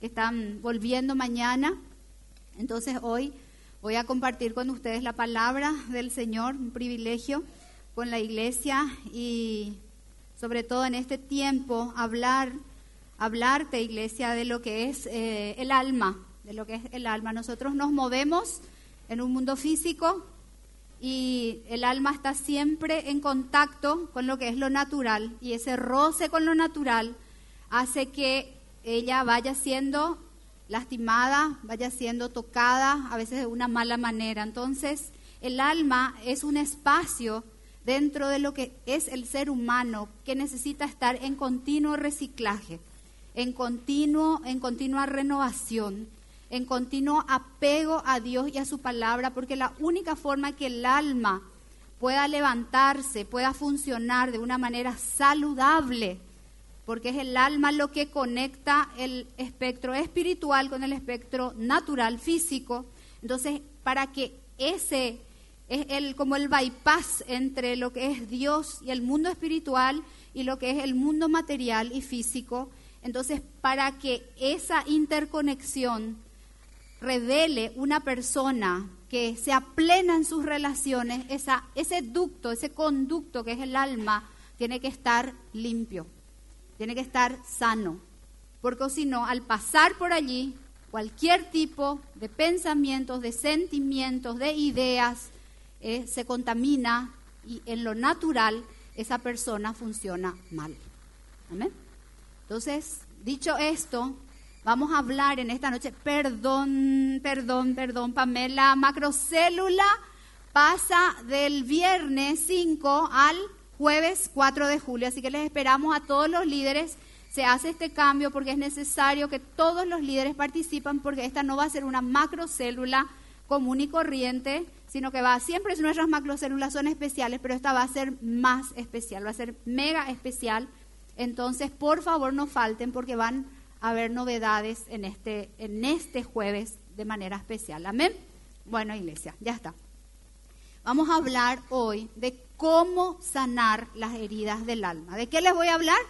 que están volviendo mañana. Entonces hoy voy a compartir con ustedes la palabra del Señor, un privilegio con la iglesia y sobre todo en este tiempo hablar, hablarte iglesia de lo que es eh, el alma, de lo que es el alma. Nosotros nos movemos en un mundo físico y el alma está siempre en contacto con lo que es lo natural y ese roce con lo natural hace que ella vaya siendo lastimada, vaya siendo tocada, a veces de una mala manera. Entonces, el alma es un espacio dentro de lo que es el ser humano que necesita estar en continuo reciclaje, en continuo en continua renovación, en continuo apego a Dios y a su palabra, porque la única forma que el alma pueda levantarse, pueda funcionar de una manera saludable, porque es el alma lo que conecta el espectro espiritual con el espectro natural, físico. Entonces, para que ese es el, como el bypass entre lo que es Dios y el mundo espiritual y lo que es el mundo material y físico, entonces para que esa interconexión revele una persona que sea plena en sus relaciones, esa, ese ducto, ese conducto que es el alma, tiene que estar limpio tiene que estar sano, porque si no, al pasar por allí, cualquier tipo de pensamientos, de sentimientos, de ideas, eh, se contamina y en lo natural esa persona funciona mal. ¿Amén? Entonces, dicho esto, vamos a hablar en esta noche, perdón, perdón, perdón, Pamela, macrocélula pasa del viernes 5 al jueves 4 de julio. Así que les esperamos a todos los líderes. Se hace este cambio porque es necesario que todos los líderes participen porque esta no va a ser una macrocélula común y corriente, sino que va, siempre nuestras macrocélulas son especiales, pero esta va a ser más especial, va a ser mega especial. Entonces, por favor, no falten porque van a haber novedades en este, en este jueves de manera especial. Amén. Bueno, iglesia, ya está. Vamos a hablar hoy de cómo sanar las heridas del alma. ¿De qué les voy a hablar?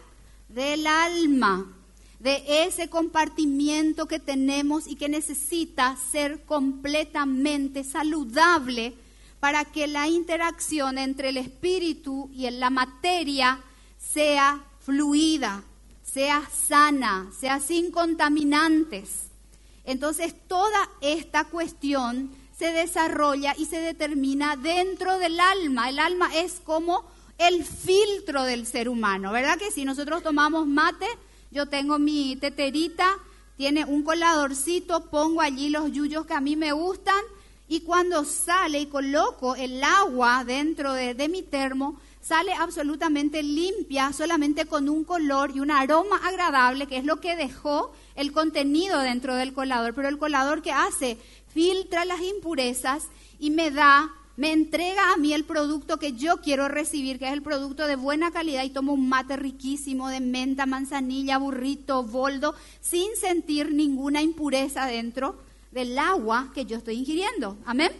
Del alma, de ese compartimiento que tenemos y que necesita ser completamente saludable para que la interacción entre el espíritu y la materia sea fluida, sea sana, sea sin contaminantes. Entonces, toda esta cuestión se desarrolla y se determina dentro del alma. El alma es como el filtro del ser humano, ¿verdad que si nosotros tomamos mate, yo tengo mi teterita, tiene un coladorcito, pongo allí los yuyos que a mí me gustan y cuando sale y coloco el agua dentro de, de mi termo, sale absolutamente limpia, solamente con un color y un aroma agradable, que es lo que dejó el contenido dentro del colador. Pero el colador que hace filtra las impurezas y me da, me entrega a mí el producto que yo quiero recibir, que es el producto de buena calidad y tomo un mate riquísimo de menta, manzanilla, burrito, boldo, sin sentir ninguna impureza dentro del agua que yo estoy ingiriendo. Amén.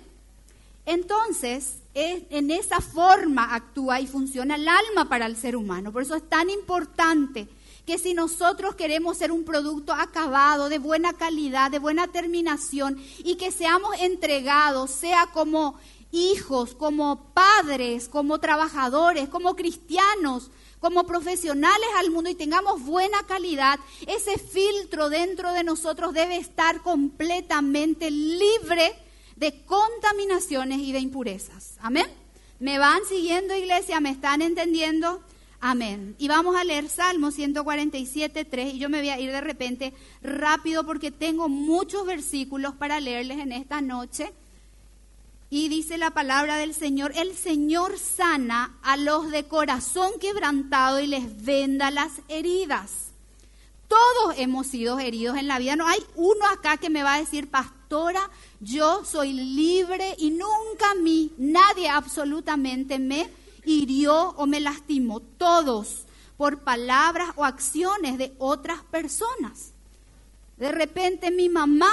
Entonces, en esa forma actúa y funciona el alma para el ser humano. Por eso es tan importante que si nosotros queremos ser un producto acabado, de buena calidad, de buena terminación, y que seamos entregados, sea como hijos, como padres, como trabajadores, como cristianos, como profesionales al mundo y tengamos buena calidad, ese filtro dentro de nosotros debe estar completamente libre de contaminaciones y de impurezas. Amén. ¿Me van siguiendo, iglesia? ¿Me están entendiendo? Amén. Y vamos a leer Salmo 147, 3. Y yo me voy a ir de repente rápido porque tengo muchos versículos para leerles en esta noche. Y dice la palabra del Señor, el Señor sana a los de corazón quebrantado y les venda las heridas. Todos hemos sido heridos en la vida. No hay uno acá que me va a decir, pastora, yo soy libre y nunca a mí, nadie absolutamente me hirió o me lastimó, todos, por palabras o acciones de otras personas. De repente mi mamá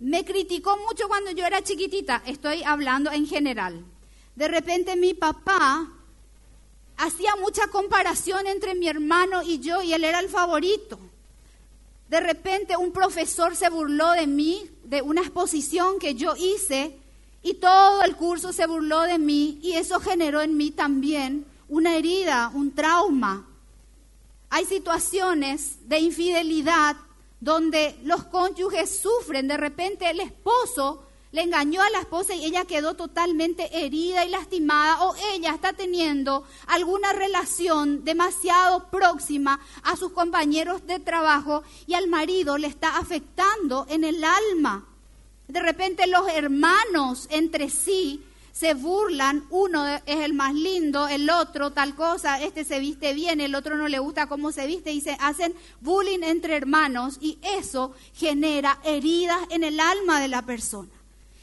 me criticó mucho cuando yo era chiquitita, estoy hablando en general. De repente mi papá hacía mucha comparación entre mi hermano y yo y él era el favorito. de repente un profesor se burló de mí, de una exposición que yo hice, y todo el curso se burló de mí, y eso generó en mí también una herida, un trauma. Hay situaciones de infidelidad donde los cónyuges sufren, de repente el esposo le engañó a la esposa y ella quedó totalmente herida y lastimada o ella está teniendo alguna relación demasiado próxima a sus compañeros de trabajo y al marido le está afectando en el alma. De repente los hermanos entre sí se burlan, uno es el más lindo, el otro tal cosa, este se viste bien, el otro no le gusta cómo se viste y se hacen bullying entre hermanos y eso genera heridas en el alma de la persona.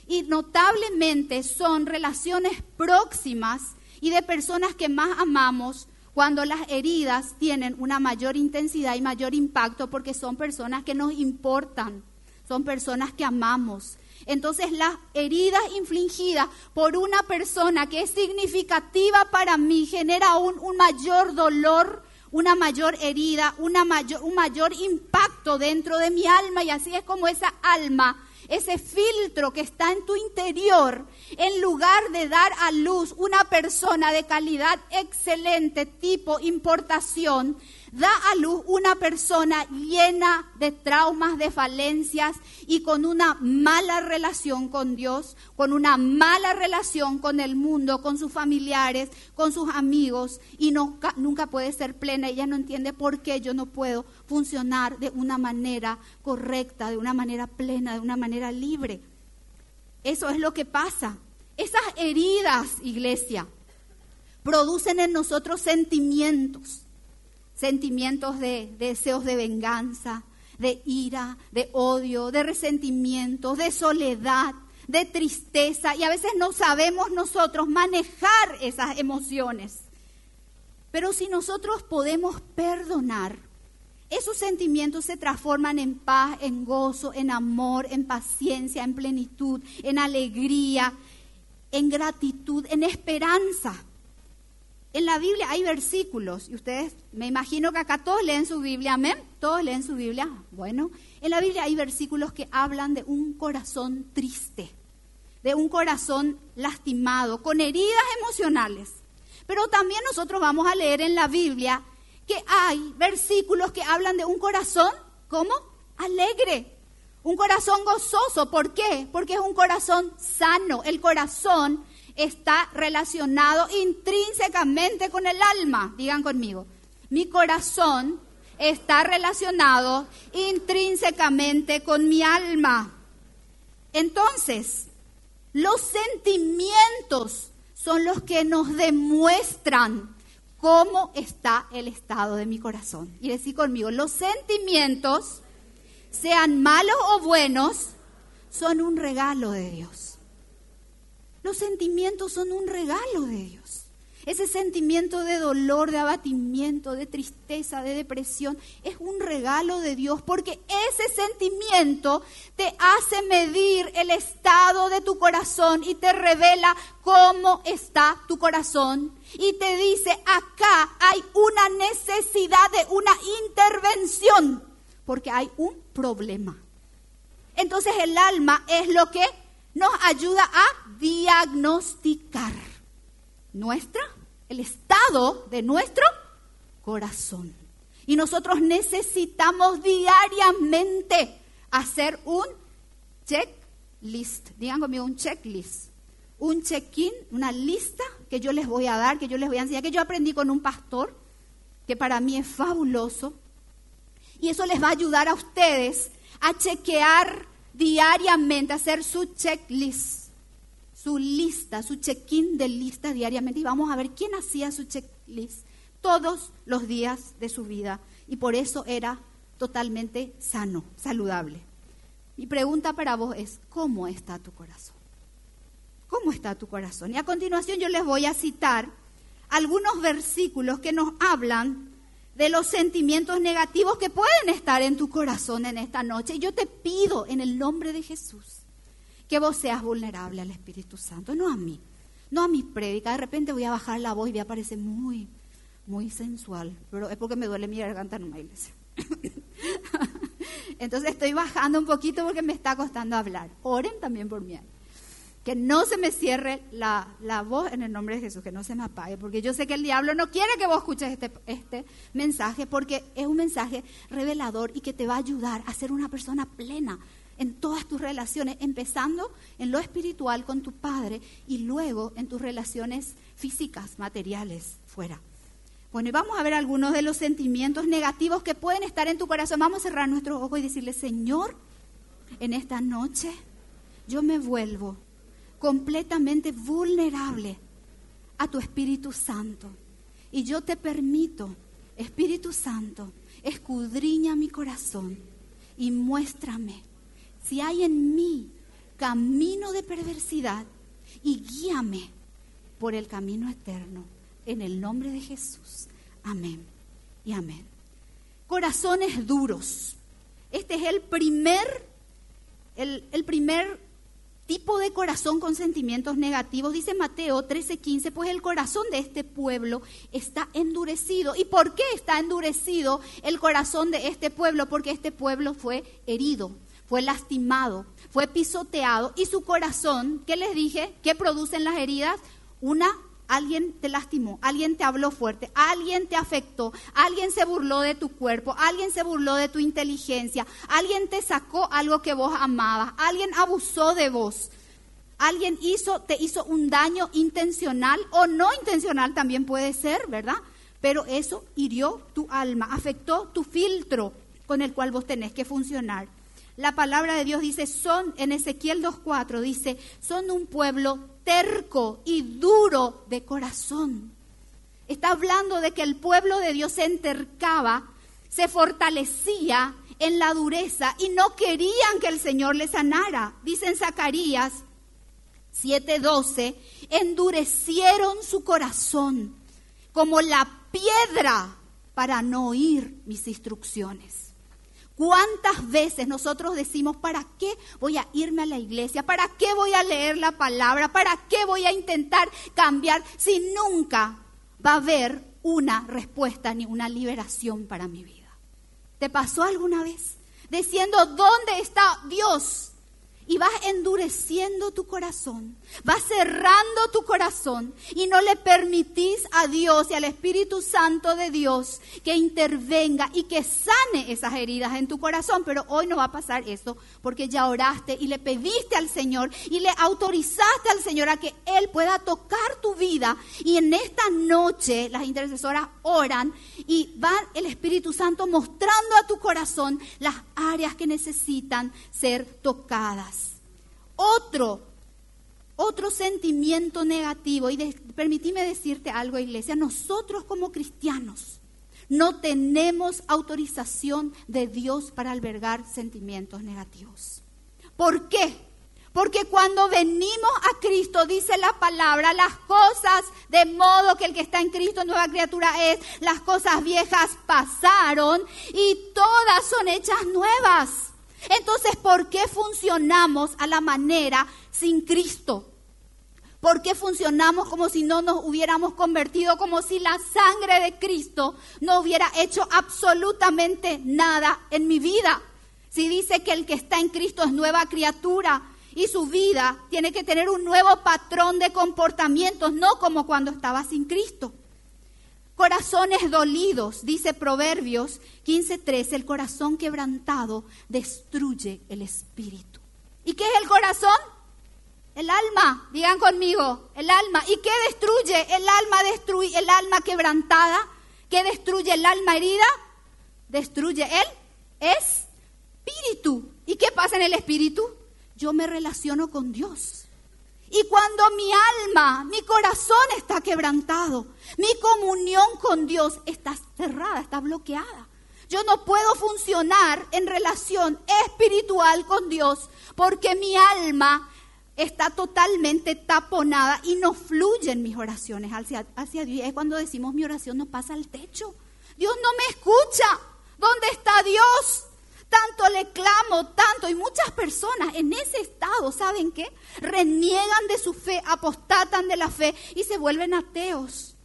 Y notablemente son relaciones próximas y de personas que más amamos cuando las heridas tienen una mayor intensidad y mayor impacto porque son personas que nos importan, son personas que amamos, entonces las heridas infligidas por una persona que es significativa para mí genera un, un mayor dolor, una mayor herida, una mayor, un mayor impacto dentro de mi alma. Y así es como esa alma ese filtro que está en tu interior, en lugar de dar a luz una persona de calidad excelente, tipo importación, da a luz una persona llena de traumas, de falencias y con una mala relación con Dios, con una mala relación con el mundo, con sus familiares, con sus amigos y nunca, nunca puede ser plena. Ella no entiende por qué yo no puedo funcionar de una manera correcta, de una manera plena, de una manera libre. Eso es lo que pasa. Esas heridas, iglesia, producen en nosotros sentimientos sentimientos de, deseos de venganza, de ira, de odio, de resentimiento, de soledad, de tristeza y a veces no sabemos nosotros manejar esas emociones. Pero si nosotros podemos perdonar, esos sentimientos se transforman en paz, en gozo, en amor, en paciencia, en plenitud, en alegría, en gratitud, en esperanza. En la Biblia hay versículos, y ustedes, me imagino que acá todos leen su Biblia, amén, todos leen su Biblia. Bueno, en la Biblia hay versículos que hablan de un corazón triste, de un corazón lastimado, con heridas emocionales. Pero también nosotros vamos a leer en la Biblia que hay versículos que hablan de un corazón, ¿cómo? Alegre, un corazón gozoso. ¿Por qué? Porque es un corazón sano. El corazón está relacionado intrínsecamente con el alma. Digan conmigo, mi corazón está relacionado intrínsecamente con mi alma. Entonces, los sentimientos son los que nos demuestran cómo está el estado de mi corazón. Y decir conmigo, los sentimientos, sean malos o buenos, son un regalo de Dios. Los sentimientos son un regalo de Dios. Ese sentimiento de dolor, de abatimiento, de tristeza, de depresión, es un regalo de Dios porque ese sentimiento te hace medir el estado de tu corazón y te revela cómo está tu corazón. Y te dice, acá hay una necesidad de una intervención porque hay un problema. Entonces el alma es lo que nos ayuda a diagnosticar nuestra, el estado de nuestro corazón. Y nosotros necesitamos diariamente hacer un checklist. Digan conmigo un checklist. Un check-in, una lista que yo les voy a dar, que yo les voy a enseñar, que yo aprendí con un pastor, que para mí es fabuloso. Y eso les va a ayudar a ustedes a chequear diariamente, hacer su checklist, su lista, su check-in de lista diariamente. Y vamos a ver quién hacía su checklist todos los días de su vida. Y por eso era totalmente sano, saludable. Mi pregunta para vos es, ¿cómo está tu corazón? ¿Cómo está tu corazón? Y a continuación yo les voy a citar algunos versículos que nos hablan de los sentimientos negativos que pueden estar en tu corazón en esta noche. Yo te pido en el nombre de Jesús que vos seas vulnerable al Espíritu Santo, no a mí, no a mi prédica. De repente voy a bajar la voz y voy a parecer muy, muy sensual, pero es porque me duele mi garganta en una iglesia. Entonces estoy bajando un poquito porque me está costando hablar. Oren también por mí. Que no se me cierre la, la, voz en el nombre de Jesús, que no se me apague, porque yo sé que el diablo no quiere que vos escuches este, este mensaje, porque es un mensaje revelador y que te va a ayudar a ser una persona plena en todas tus relaciones, empezando en lo espiritual con tu padre y luego en tus relaciones físicas, materiales, fuera. Bueno, y vamos a ver algunos de los sentimientos negativos que pueden estar en tu corazón. Vamos a cerrar nuestros ojos y decirle, Señor, en esta noche yo me vuelvo completamente vulnerable a tu Espíritu Santo. Y yo te permito, Espíritu Santo, escudriña mi corazón y muéstrame si hay en mí camino de perversidad y guíame por el camino eterno. En el nombre de Jesús. Amén y amén. Corazones duros. Este es el primer, el, el primer tipo de corazón con sentimientos negativos, dice Mateo 13:15, pues el corazón de este pueblo está endurecido. ¿Y por qué está endurecido el corazón de este pueblo? Porque este pueblo fue herido, fue lastimado, fue pisoteado y su corazón, ¿qué les dije? ¿Qué producen las heridas? Una alguien te lastimó, alguien te habló fuerte, alguien te afectó, alguien se burló de tu cuerpo, alguien se burló de tu inteligencia, alguien te sacó algo que vos amabas, alguien abusó de vos, alguien hizo, te hizo un daño intencional o no intencional también puede ser, ¿verdad? Pero eso hirió tu alma, afectó tu filtro con el cual vos tenés que funcionar. La palabra de Dios dice, son, en Ezequiel 2.4 dice, son un pueblo terco y duro de corazón. Está hablando de que el pueblo de Dios se entercaba, se fortalecía en la dureza y no querían que el Señor les sanara. Dice en Zacarías 7:12, endurecieron su corazón como la piedra para no oír mis instrucciones. ¿Cuántas veces nosotros decimos, ¿para qué voy a irme a la iglesia? ¿Para qué voy a leer la palabra? ¿Para qué voy a intentar cambiar si nunca va a haber una respuesta ni una liberación para mi vida? ¿Te pasó alguna vez? Diciendo, ¿dónde está Dios? y vas endureciendo tu corazón, vas cerrando tu corazón y no le permitís a Dios y al Espíritu Santo de Dios que intervenga y que sane esas heridas en tu corazón. Pero hoy no va a pasar eso porque ya oraste y le pediste al Señor y le autorizaste al Señor a que Él pueda tocar tu vida. Y en esta noche las intercesoras oran y va el Espíritu Santo mostrando a tu corazón las áreas que necesitan ser tocadas otro, otro sentimiento negativo. Y de, decirte algo, iglesia, nosotros como cristianos no tenemos autorización de Dios para albergar sentimientos negativos. ¿Por qué? Porque cuando venimos a Cristo, dice la palabra, las cosas, de modo que el que está en Cristo nueva criatura es, las cosas viejas pasaron y todas son hechas nuevas. Entonces, ¿por qué funcionamos a la manera sin Cristo? ¿Por qué funcionamos como si no nos hubiéramos convertido, como si la sangre de Cristo no hubiera hecho absolutamente nada en mi vida? Si dice que el que está en Cristo es nueva criatura y su vida tiene que tener un nuevo patrón de comportamientos, no como cuando estaba sin Cristo. Corazones dolidos, dice Proverbios 15:13, el corazón quebrantado destruye el espíritu. ¿Y qué es el corazón? El alma, digan conmigo, el alma. ¿Y qué destruye? El alma destruye, el alma quebrantada. ¿Qué destruye el alma herida? Destruye el espíritu. ¿Y qué pasa en el espíritu? Yo me relaciono con Dios. Y cuando mi alma, mi corazón está quebrantado, mi comunión con Dios está cerrada, está bloqueada. Yo no puedo funcionar en relación espiritual con Dios porque mi alma está totalmente taponada y no fluyen mis oraciones hacia, Dios. Es cuando decimos mi oración no pasa al techo. Dios no me escucha. ¿Dónde está Dios? Tanto le clamo, tanto, y muchas personas en ese estado, ¿saben qué? Reniegan de su fe, apostatan de la fe y se vuelven ateos.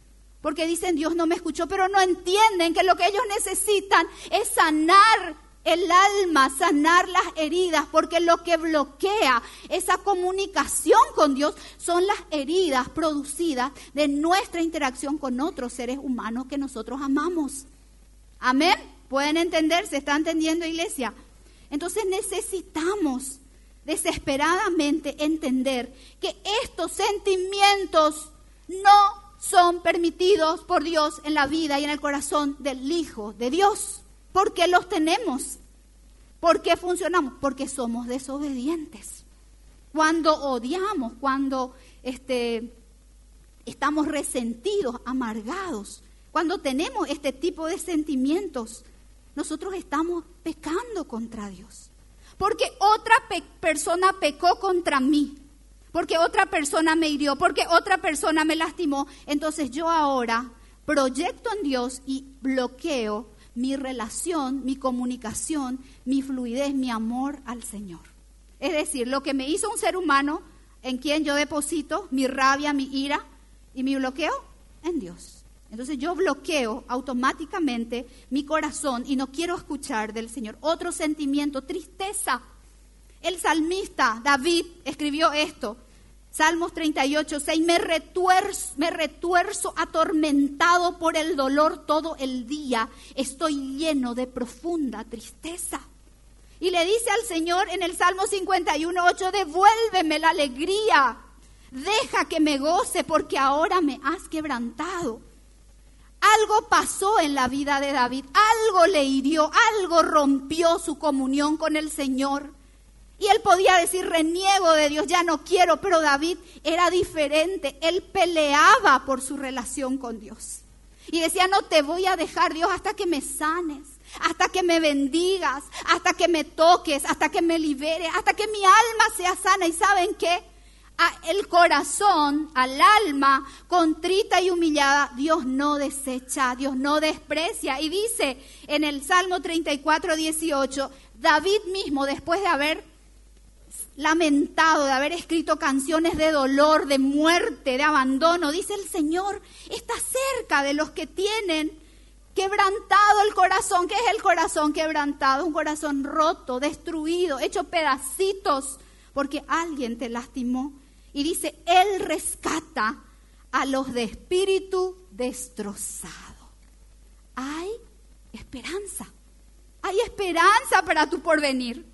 Porque dicen, Dios no me escuchó, pero no entienden que lo que ellos necesitan es sanar el alma, sanar las heridas, porque lo que bloquea esa comunicación con Dios son las heridas producidas de nuestra interacción con otros seres humanos que nosotros amamos. Amén. ¿Pueden entender? ¿Se está entendiendo, iglesia? Entonces necesitamos desesperadamente entender que estos sentimientos no son permitidos por Dios en la vida y en el corazón del Hijo de Dios. ¿Por qué los tenemos? ¿Por qué funcionamos? Porque somos desobedientes. Cuando odiamos, cuando este, estamos resentidos, amargados, cuando tenemos este tipo de sentimientos, nosotros estamos pecando contra Dios. Porque otra persona pecó contra mí, porque otra persona me hirió, porque otra persona me lastimó. Entonces yo ahora proyecto en Dios y bloqueo mi relación, mi comunicación, mi fluidez, mi amor al Señor. Es decir, lo que me hizo un ser humano en quien yo deposito mi rabia, mi ira y mi bloqueo en Dios. Entonces yo bloqueo automáticamente mi corazón y no quiero escuchar del Señor. Otro sentimiento, tristeza. El salmista David escribió esto. Salmos 38, 6, me retuerzo, me retuerzo atormentado por el dolor todo el día, estoy lleno de profunda tristeza. Y le dice al Señor en el Salmo 51, 8, devuélveme la alegría, deja que me goce porque ahora me has quebrantado. Algo pasó en la vida de David, algo le hirió, algo rompió su comunión con el Señor. Y él podía decir, reniego de Dios, ya no quiero, pero David era diferente. Él peleaba por su relación con Dios. Y decía, no te voy a dejar Dios hasta que me sanes, hasta que me bendigas, hasta que me toques, hasta que me libere, hasta que mi alma sea sana. ¿Y saben qué? El corazón, al alma contrita y humillada, Dios no desecha, Dios no desprecia. Y dice en el Salmo 34, 18, David mismo, después de haber lamentado de haber escrito canciones de dolor, de muerte, de abandono. Dice el Señor, está cerca de los que tienen quebrantado el corazón. ¿Qué es el corazón quebrantado? Un corazón roto, destruido, hecho pedacitos, porque alguien te lastimó. Y dice, Él rescata a los de espíritu destrozado. Hay esperanza. Hay esperanza para tu porvenir.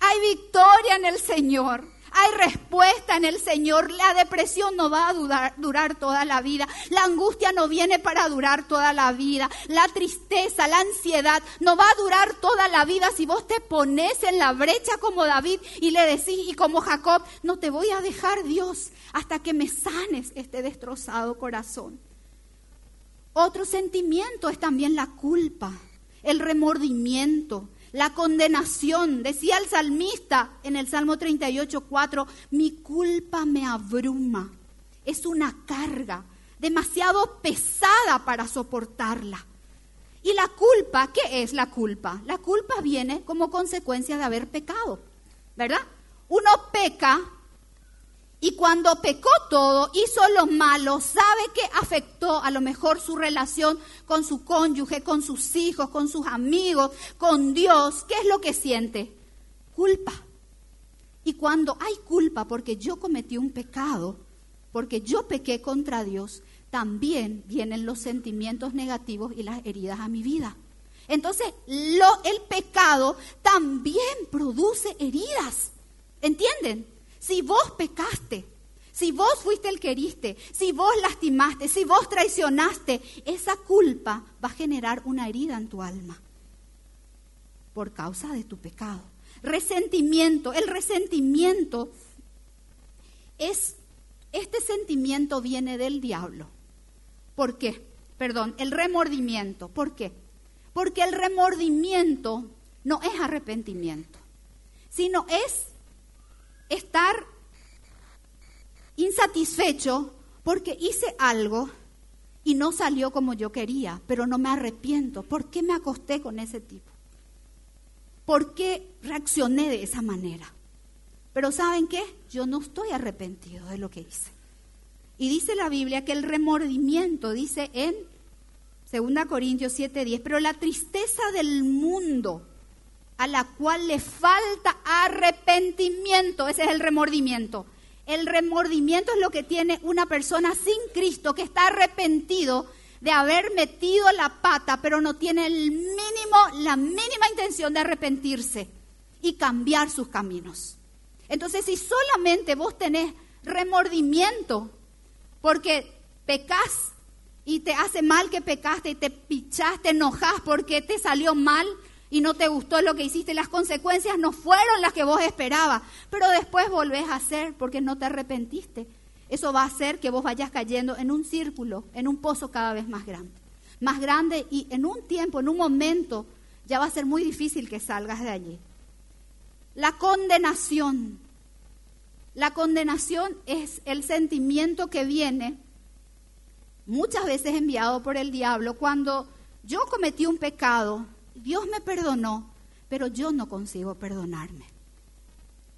Hay victoria en el Señor. Hay respuesta en el Señor. La depresión no va a durar, toda la vida. La angustia no viene para durar toda la vida. La tristeza, la ansiedad no va a durar toda la vida si vos te pones en la brecha como David y le decís y como Jacob, no te voy a dejar Dios hasta que me sanes este destrozado corazón. Otro sentimiento es también la culpa, el remordimiento, la condenación. Decía el salmista en el Salmo 38, 4, mi culpa me abruma. Es una carga demasiado pesada para soportarla. Y la culpa, ¿qué es la culpa? La culpa viene como consecuencia de haber pecado, ¿verdad? Uno peca y cuando pecó todo, hizo lo malo, sabe que afectó a lo mejor su relación con su cónyuge, con sus hijos, con sus amigos, con Dios. ¿Qué es lo que siente? Culpa. Y cuando hay culpa porque yo cometí un pecado, porque yo pequé contra Dios, también vienen los sentimientos negativos y las heridas a mi vida. Entonces, lo, el pecado también produce heridas. ¿Entienden? Si vos pecaste, si vos fuiste el que heriste, si vos lastimaste, si vos traicionaste, esa culpa va a generar una herida en tu alma por causa de tu pecado. Resentimiento, el resentimiento es, este sentimiento viene del diablo. ¿Por qué? Perdón, el remordimiento. ¿Por qué? Porque el remordimiento no es arrepentimiento, sino es estar insatisfecho porque hice algo y no salió como yo quería, pero no me arrepiento. ¿Por qué me acosté con ese tipo? ¿Por qué reaccioné de esa manera? Pero ¿saben qué? Yo no estoy arrepentido de lo que hice. Y dice la Biblia que el remordimiento, dice en 2 Corintios 7:10, pero la tristeza del mundo a la cual le falta arrepentimiento. Ese es el remordimiento. El remordimiento es lo que tiene una persona sin Cristo que está arrepentido de haber metido la pata, pero no tiene el mínimo, la mínima intención de arrepentirse y cambiar sus caminos. Entonces, si solamente vos tenés remordimiento porque pecas y te hace mal que pecaste y te pichaste, te enojas porque te salió mal y no te gustó lo que hiciste, las consecuencias no fueron las que vos esperabas, pero después volvés a hacer porque no te arrepentiste. Eso va a hacer que vos vayas cayendo en un círculo, en un pozo cada vez más grande. Más grande y en un tiempo, en un momento, ya va a ser muy difícil que salgas de allí. La condenación. La condenación es el sentimiento que viene muchas veces enviado por el diablo cuando yo cometí un pecado, Dios me perdonó, pero yo no consigo perdonarme.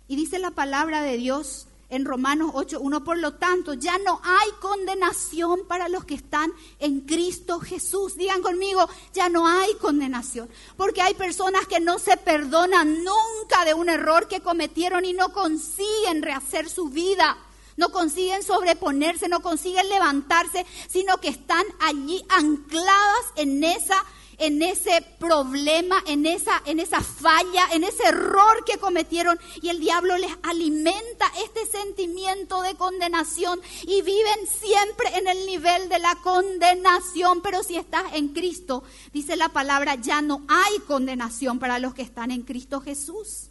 Y dice la palabra de Dios en Romanos 8.1, por lo tanto, ya no hay condenación para los que están en Cristo Jesús. Digan conmigo, ya no hay condenación, porque hay personas que no se perdonan nunca de un error que cometieron y no consiguen rehacer su vida. No consiguen sobreponerse, no consiguen levantarse, sino que están allí ancladas en esa en ese problema, en esa, en esa falla, en ese error que cometieron. Y el diablo les alimenta este sentimiento de condenación y viven siempre en el nivel de la condenación. Pero si estás en Cristo, dice la palabra, ya no hay condenación para los que están en Cristo Jesús.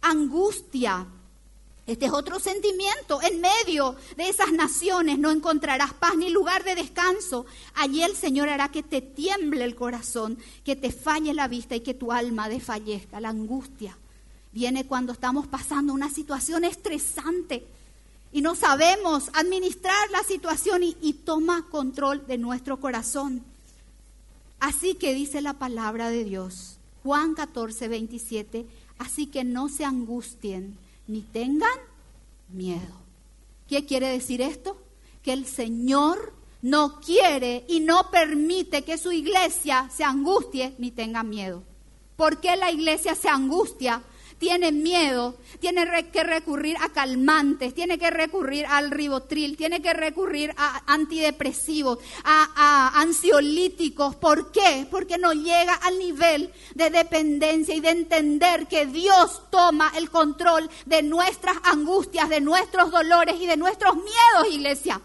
Angustia, este es otro sentimiento. En medio de esas naciones no encontrarás paz ni lugar de descanso. Allí el Señor hará que te tiemble el corazón, que te falle la vista y que tu alma desfallezca. La angustia viene cuando estamos pasando una situación estresante y no sabemos administrar la situación y, y toma control de nuestro corazón. Así que dice la palabra de Dios, Juan 14, 27, así que no se angustien ni tengan miedo. ¿Qué quiere decir esto? Que el Señor no quiere y no permite que su iglesia se angustie ni tenga miedo. ¿Por qué la iglesia se angustia? Tiene miedo, tiene que recurrir a calmantes, tiene que recurrir al ribotril, tiene que recurrir a antidepresivos, a, ansiolíticos. ¿Por qué? Porque no llega al nivel de dependencia y de entender que Dios toma el control de nuestras angustias, de nuestros dolores y de nuestros miedos, iglesia.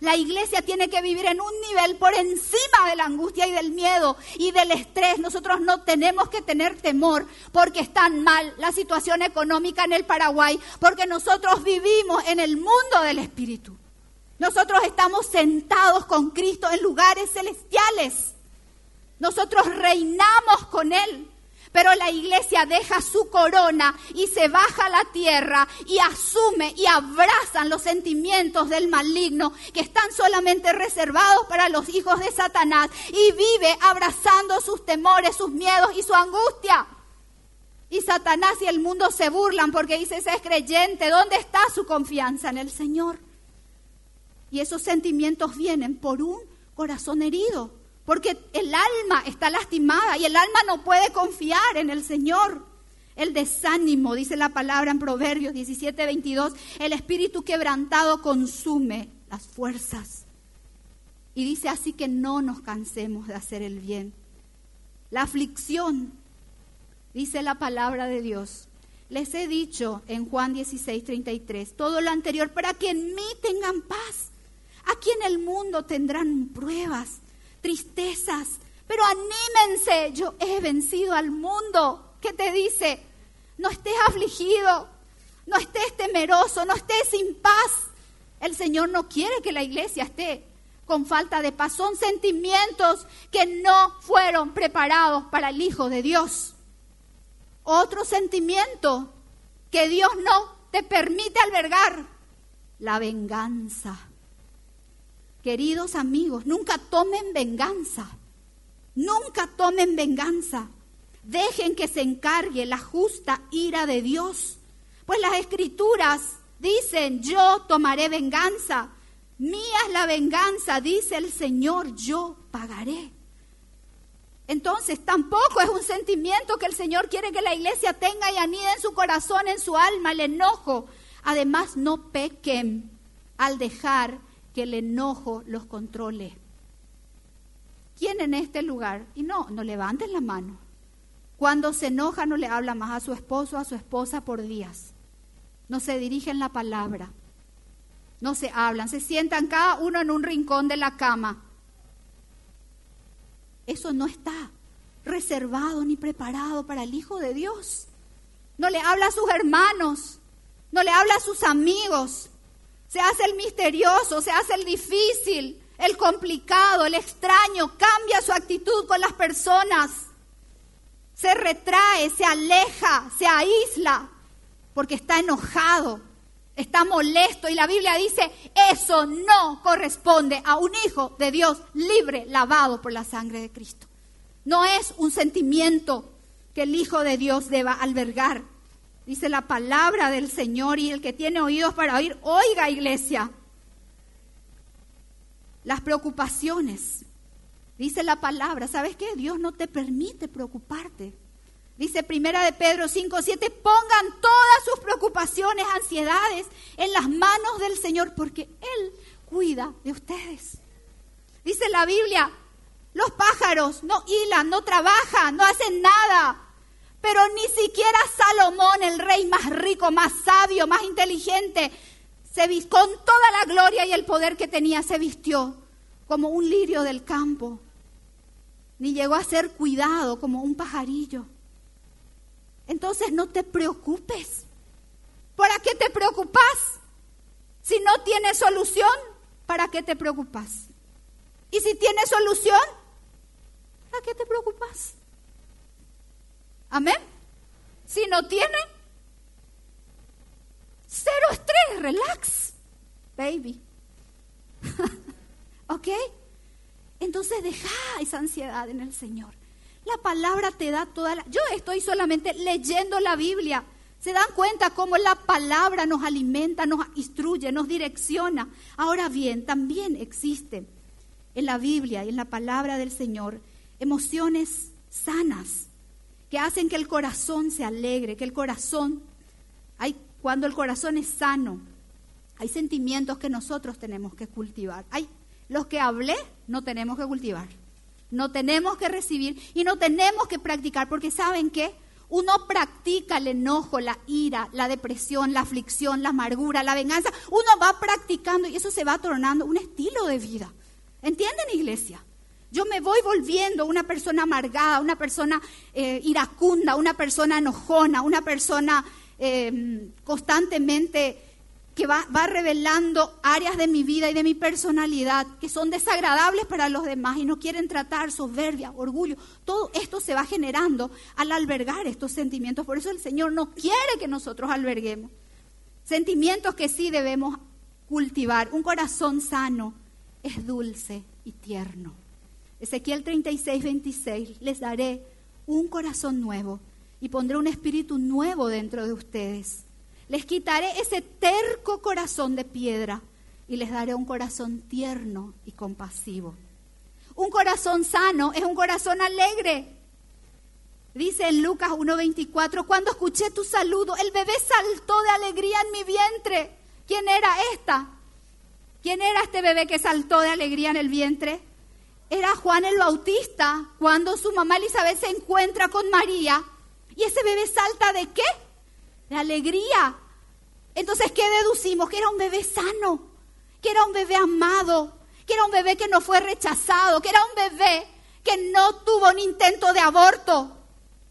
La iglesia tiene que vivir en un nivel por encima de la angustia y del miedo y del estrés. Nosotros no tenemos que tener temor porque está mal la situación económica en el Paraguay, porque nosotros vivimos en el mundo del Espíritu. Nosotros estamos sentados con Cristo en lugares celestiales. Nosotros reinamos con Él. Pero la iglesia deja su corona y se baja a la tierra y asume y abrazan los sentimientos del maligno que están solamente reservados para los hijos de Satanás y vive abrazando sus temores, sus miedos y su angustia. Y Satanás y el mundo se burlan porque dice, ese es creyente, ¿dónde está su confianza en el Señor? Y esos sentimientos vienen por un corazón herido, porque el alma está lastimada y el alma no puede confiar en el Señor. El desánimo, dice la palabra en Proverbios 17, 22, el espíritu quebrantado consume las fuerzas. Y dice así que no nos cansemos de hacer el bien. La aflicción, dice la palabra de Dios. Les he dicho en Juan 16, 33, todo lo anterior para que en mí tengan paz. Aquí en el mundo tendrán pruebas tristezas, pero anímense, yo he vencido al mundo. ¿Qué te dice? No estés afligido, no estés temeroso, no estés sin paz. El Señor no quiere que la iglesia esté con falta de paz. Son sentimientos que no fueron preparados para el Hijo de Dios. Otro sentimiento que Dios no te permite albergar, la venganza. Queridos amigos, nunca tomen venganza. Nunca tomen venganza. Dejen que se encargue la justa ira de Dios. Pues las escrituras dicen, yo tomaré venganza. Mía es la venganza, dice el Señor, yo pagaré. Entonces tampoco es un sentimiento que el Señor quiere que la iglesia tenga y anide en su corazón, en su alma, el enojo. Además, no pequen al dejar que el enojo los controle. ¿Quién en este lugar? Y no, no levanten la mano. Cuando se enoja no le habla más a su esposo o a su esposa por días. No se dirigen la palabra. No se hablan. Se sientan cada uno en un rincón de la cama. Eso no está reservado ni preparado para el Hijo de Dios. No le habla a sus hermanos. No le habla a sus amigos. Se hace el misterioso, se hace el difícil, el complicado, el extraño. Cambia su actitud con las personas se retrae, se aleja, se aísla, porque está enojado, está molesto. Y la Biblia dice, eso no corresponde a un hijo de Dios libre, lavado por la sangre de Cristo. No es un sentimiento que el Hijo de Dios deba albergar. Dice la palabra del Señor y el que tiene oídos para oír, oiga iglesia. Las preocupaciones, Dice la palabra, ¿sabes qué? Dios no te permite preocuparte. Dice primera de Pedro 5, 7, pongan todas sus preocupaciones, ansiedades en las manos del Señor porque Él cuida de ustedes. Dice la Biblia, los pájaros no hilan, no trabajan, no hacen nada. Pero ni siquiera Salomón, el rey más rico, más sabio, más inteligente, se con toda la gloria y el poder que tenía, se vistió como un lirio del campo ni llegó a ser cuidado como un pajarillo. Entonces no te preocupes. ¿Para qué te preocupas? Si no tienes solución, ¿para qué te preocupas? Y si tienes solución, ¿para qué te preocupas? Amén. Si no tiene, cero estrés, relax, baby. ¿Ok? Entonces deja esa ansiedad en el Señor. La palabra te da toda la... Yo estoy solamente leyendo la Biblia. ¿Se dan cuenta cómo la palabra nos alimenta, nos instruye, nos direcciona? Ahora bien, también existe en la Biblia y en la palabra del Señor emociones sanas que hacen que el corazón se alegre, que el corazón, hay, cuando el corazón es sano, hay sentimientos que nosotros tenemos que cultivar. Hay los que hablé no tenemos que cultivar, no tenemos que recibir y no tenemos que practicar, porque ¿saben qué? Uno practica el enojo, la ira, la depresión, la aflicción, la amargura, la venganza. Uno va practicando y eso se va tornando un estilo de vida. ¿Entienden, iglesia? Yo me voy volviendo una persona amargada, una persona eh, iracunda, una persona enojona, una persona eh, constantemente que va, revelando áreas de mi vida y de mi personalidad que son desagradables para los demás y no quieren tratar soberbia, orgullo. Todo esto se va generando al albergar estos sentimientos. Por eso el Señor no quiere que nosotros alberguemos. Sentimientos que sí debemos cultivar. Un corazón sano es dulce y tierno. Ezequiel 36, 26, les daré un corazón nuevo y pondré un espíritu nuevo dentro de ustedes les quitaré ese terco corazón de piedra y les daré un corazón tierno y compasivo. Un corazón sano es un corazón alegre. Dice en Lucas 1:24, cuando escuché tu saludo, el bebé saltó de alegría en mi vientre. ¿Quién era esta? ¿Quién era este bebé que saltó de alegría en el vientre? Era Juan el Bautista, cuando su mamá Elizabeth se encuentra con María. ¿Y ese bebé salta de qué? de alegría. Entonces, ¿qué deducimos? Que era un bebé sano, que era un bebé amado, que era un bebé que no fue rechazado, que era un bebé que no tuvo un intento de aborto,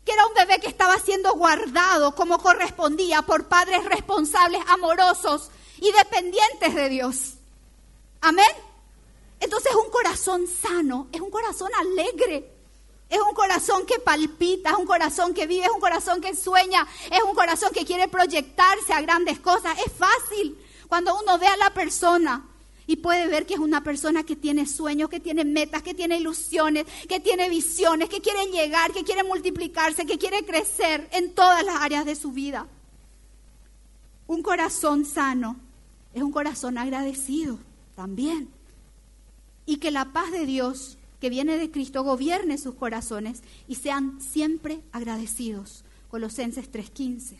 que era un bebé que estaba siendo guardado como correspondía por padres responsables, amorosos y dependientes de Dios. Amén. Entonces un corazón sano es un corazón alegre. Es un corazón que palpita, es un corazón que vive, es un corazón que sueña, es un corazón que quiere proyectarse a grandes cosas. Es fácil cuando uno ve a la persona y puede ver que es una persona que tiene sueños, que tiene metas, que tiene ilusiones, que tiene visiones, que quiere llegar, que quiere multiplicarse, que quiere crecer en todas las áreas de su vida. Un corazón sano es un corazón agradecido también. Y que la paz de Dios que viene de Cristo gobierne sus corazones y sean siempre agradecidos. Colosenses 3:15.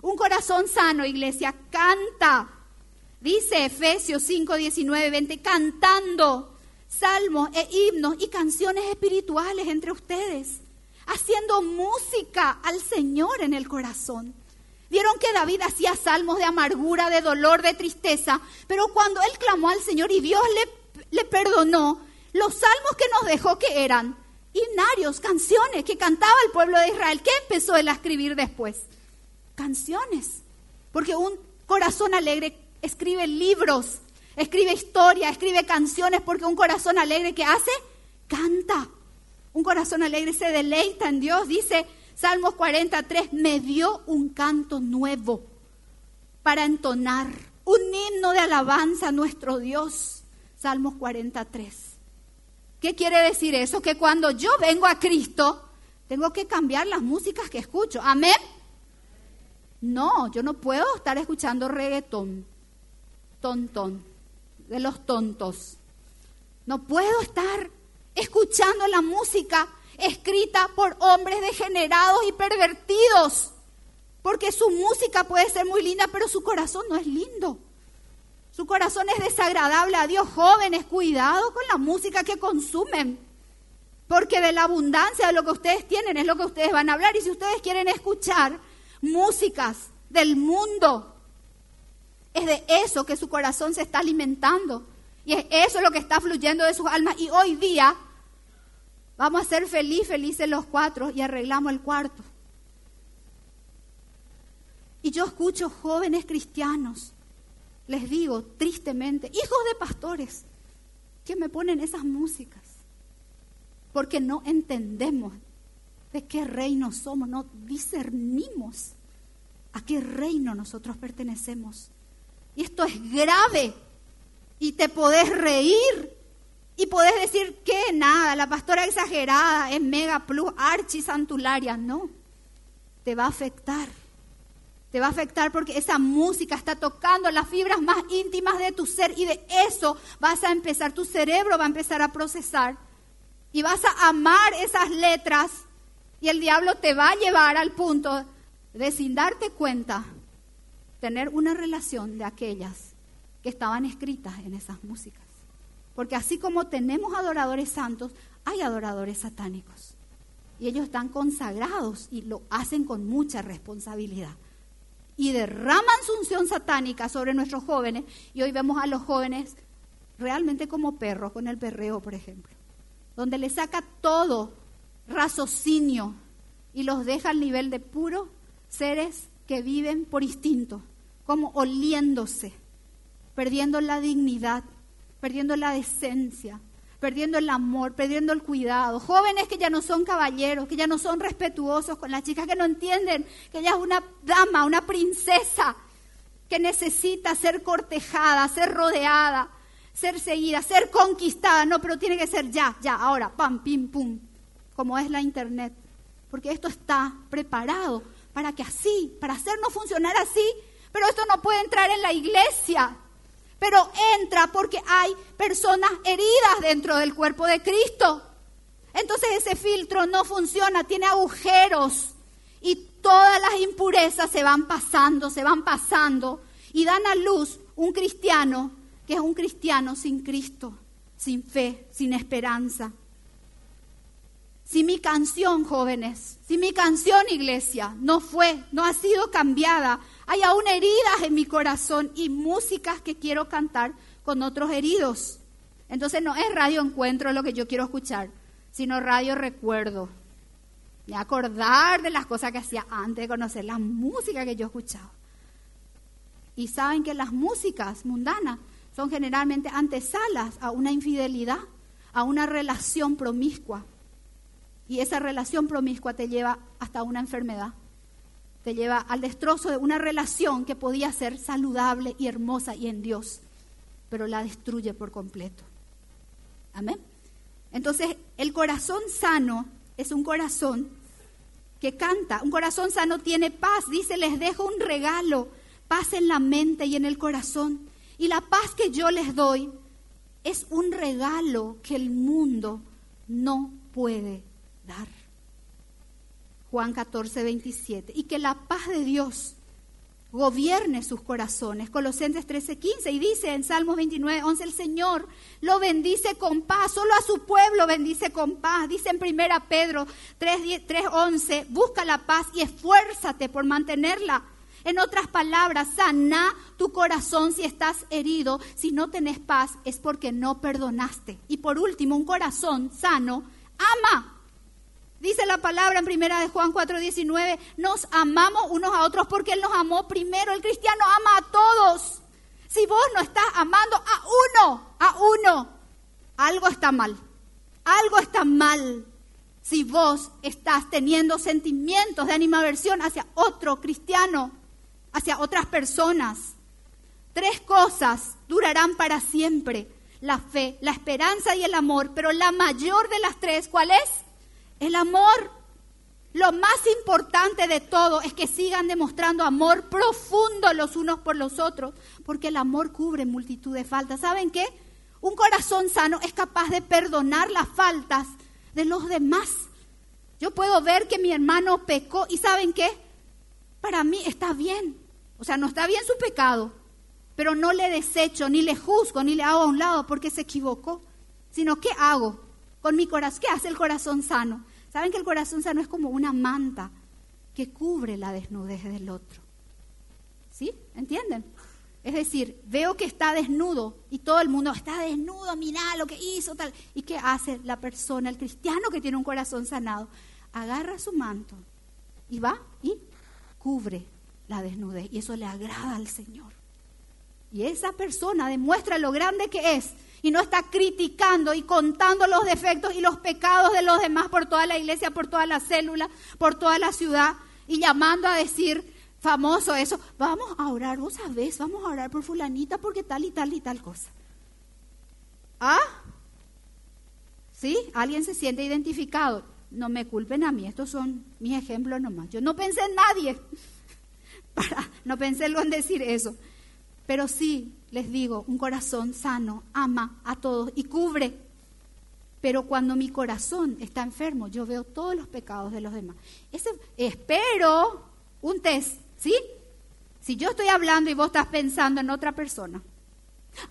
Un corazón sano, iglesia, canta. Dice Efesios 5, 19, 20, cantando salmos e himnos y canciones espirituales entre ustedes, haciendo música al Señor en el corazón. Vieron que David hacía salmos de amargura, de dolor, de tristeza, pero cuando él clamó al Señor y Dios le, le perdonó, los salmos que nos dejó que eran himnarios, canciones que cantaba el pueblo de Israel. ¿Qué empezó él a escribir después? Canciones. Porque un corazón alegre escribe libros, escribe historia, escribe canciones, porque un corazón alegre que hace, canta. Un corazón alegre se deleita en Dios. Dice Salmos 43, me dio un canto nuevo para entonar, un himno de alabanza a nuestro Dios. Salmos 43. ¿Qué quiere decir eso? Que cuando yo vengo a Cristo, tengo que cambiar las músicas que escucho. Amén. No, yo no puedo estar escuchando reggaetón, tontón, de los tontos. No puedo estar escuchando la música escrita por hombres degenerados y pervertidos. Porque su música puede ser muy linda, pero su corazón no es lindo. Su corazón es desagradable a Dios. Jóvenes, cuidado con la música que consumen. Porque de la abundancia de lo que ustedes tienen es lo que ustedes van a hablar. Y si ustedes quieren escuchar músicas del mundo. Es de eso que su corazón se está alimentando. Y es eso lo que está fluyendo de sus almas. Y hoy día vamos a ser feliz, felices los cuatro y arreglamos el cuarto. Y yo escucho jóvenes cristianos, les digo tristemente, hijos de pastores, que me ponen esas músicas. Porque no entendemos de qué reino somos, no discernimos a qué reino nosotros pertenecemos. Y esto es grave. Y te podés reír y podés decir que nada, la pastora exagerada es mega plus archi santularia. No, te va a afectar. Te va a afectar porque esa música está tocando las fibras más íntimas de tu ser y de eso vas a empezar, tu cerebro va a empezar a procesar y vas a amar esas letras y el diablo te va a llevar al punto de sin darte cuenta tener una relación de aquellas que estaban escritas en esas músicas. Porque así como tenemos adoradores santos, hay adoradores satánicos. Y ellos están consagrados y lo hacen con mucha responsabilidad. Y derraman su unción satánica sobre nuestros jóvenes. Y hoy vemos a los jóvenes realmente como perros, con el perreo, por ejemplo. Donde le saca todo raciocinio y los deja al nivel de puros seres que viven por instinto, como oliéndose, perdiendo la dignidad, perdiendo la decencia, perdiendo el amor, perdiendo el cuidado. Jóvenes que ya no son caballeros, que ya no son respetuosos con las chicas, que no entienden que ella es una dama, una princesa, que necesita ser cortejada, ser rodeada, ser seguida, ser conquistada. No, pero tiene que ser ya, ya, ahora, pam, pim, pum como es la internet, porque esto está preparado para que así, para hacernos funcionar así, pero esto no puede entrar en la iglesia, pero entra porque hay personas heridas dentro del cuerpo de Cristo. Entonces ese filtro no funciona, tiene agujeros y todas las impurezas se van pasando, se van pasando y dan a luz un cristiano que es un cristiano sin Cristo, sin fe, sin esperanza. Si mi canción, jóvenes, si mi canción, iglesia, no fue, no ha sido cambiada, hay aún heridas en mi corazón y músicas que quiero cantar con otros heridos. Entonces no es radio encuentro lo que yo quiero escuchar, sino radio recuerdo. Y acordar de las cosas que hacía antes de conocer la música que yo escuchaba. Y saben que las músicas mundanas son generalmente antesalas a una infidelidad, a una relación promiscua. Y esa relación promiscua te lleva hasta una enfermedad. Te lleva al destrozo de una relación que podía ser saludable y hermosa y en Dios, pero la destruye por completo. Amén. Entonces, el corazón sano es un corazón que canta. Un corazón sano tiene paz. Dice, les dejo un regalo, paz en la mente y en el corazón. Y la paz que yo les doy es un regalo que el mundo no puede dar. Juan 14, 27. Y que la paz de Dios gobierne sus corazones. Colosenses 13, 15. Y dice en Salmos 29, 11, el Señor lo bendice con paz. Solo a su pueblo bendice con paz. Dice en 1 Pedro 3, 3 11, busca la paz y esfuérzate por mantenerla. En otras palabras, sana tu corazón si estás herido. Si no tenés paz es porque no perdonaste. Y por último, un corazón sano ama. Dice la palabra en primera de Juan 4:19, nos amamos unos a otros porque Él nos amó primero. El cristiano ama a todos. Si vos no estás amando a uno, a uno, algo está mal. Algo está mal si vos estás teniendo sentimientos de animaversión hacia otro cristiano hacia otras personas. Tres cosas durarán para siempre. La fe, la esperanza y el amor. Pero la mayor de las tres, ¿cuál es? El amor. Lo más importante de todo es que sigan demostrando amor profundo los unos por los otros, porque el amor cubre multitud de faltas. ¿Saben qué? Un corazón sano es capaz de perdonar las faltas de los demás. Yo puedo ver que mi hermano pecó y ¿saben qué? Para mí está bien. O sea, no está bien su pecado, pero no le desecho, ni le juzgo, ni le hago a un lado porque se equivocó, sino ¿qué hago con mi corazón? ¿Qué hace el corazón sano? Saben que el corazón sano es como una manta que cubre la desnudez del otro. ¿Sí? ¿Entienden? Es decir, veo que está desnudo y todo el mundo está desnudo, mira lo que hizo, tal. ¿Y qué hace la persona, el cristiano que tiene un corazón sanado? Agarra su manto y va y cubre la desnudez. Y eso le agrada al Señor. Y esa persona demuestra lo grande que es y no está criticando y contando los defectos y los pecados de los demás por toda la iglesia, por toda la célula, por toda la ciudad y llamando a decir famoso eso, vamos a orar, vos sabés, vamos a orar por fulanita porque tal y tal y tal cosa. ¿Ah? ¿Sí? ¿Alguien se siente identificado? No me culpen a mí, estos son mis ejemplos nomás. Yo no pensé en nadie para, no pensé en decir eso. Pero sí, les digo, un corazón sano ama a todos y cubre. Pero cuando mi corazón está enfermo, yo veo todos los pecados de los demás. Ese, espero un test, ¿sí? Si yo estoy hablando y vos estás pensando en otra persona.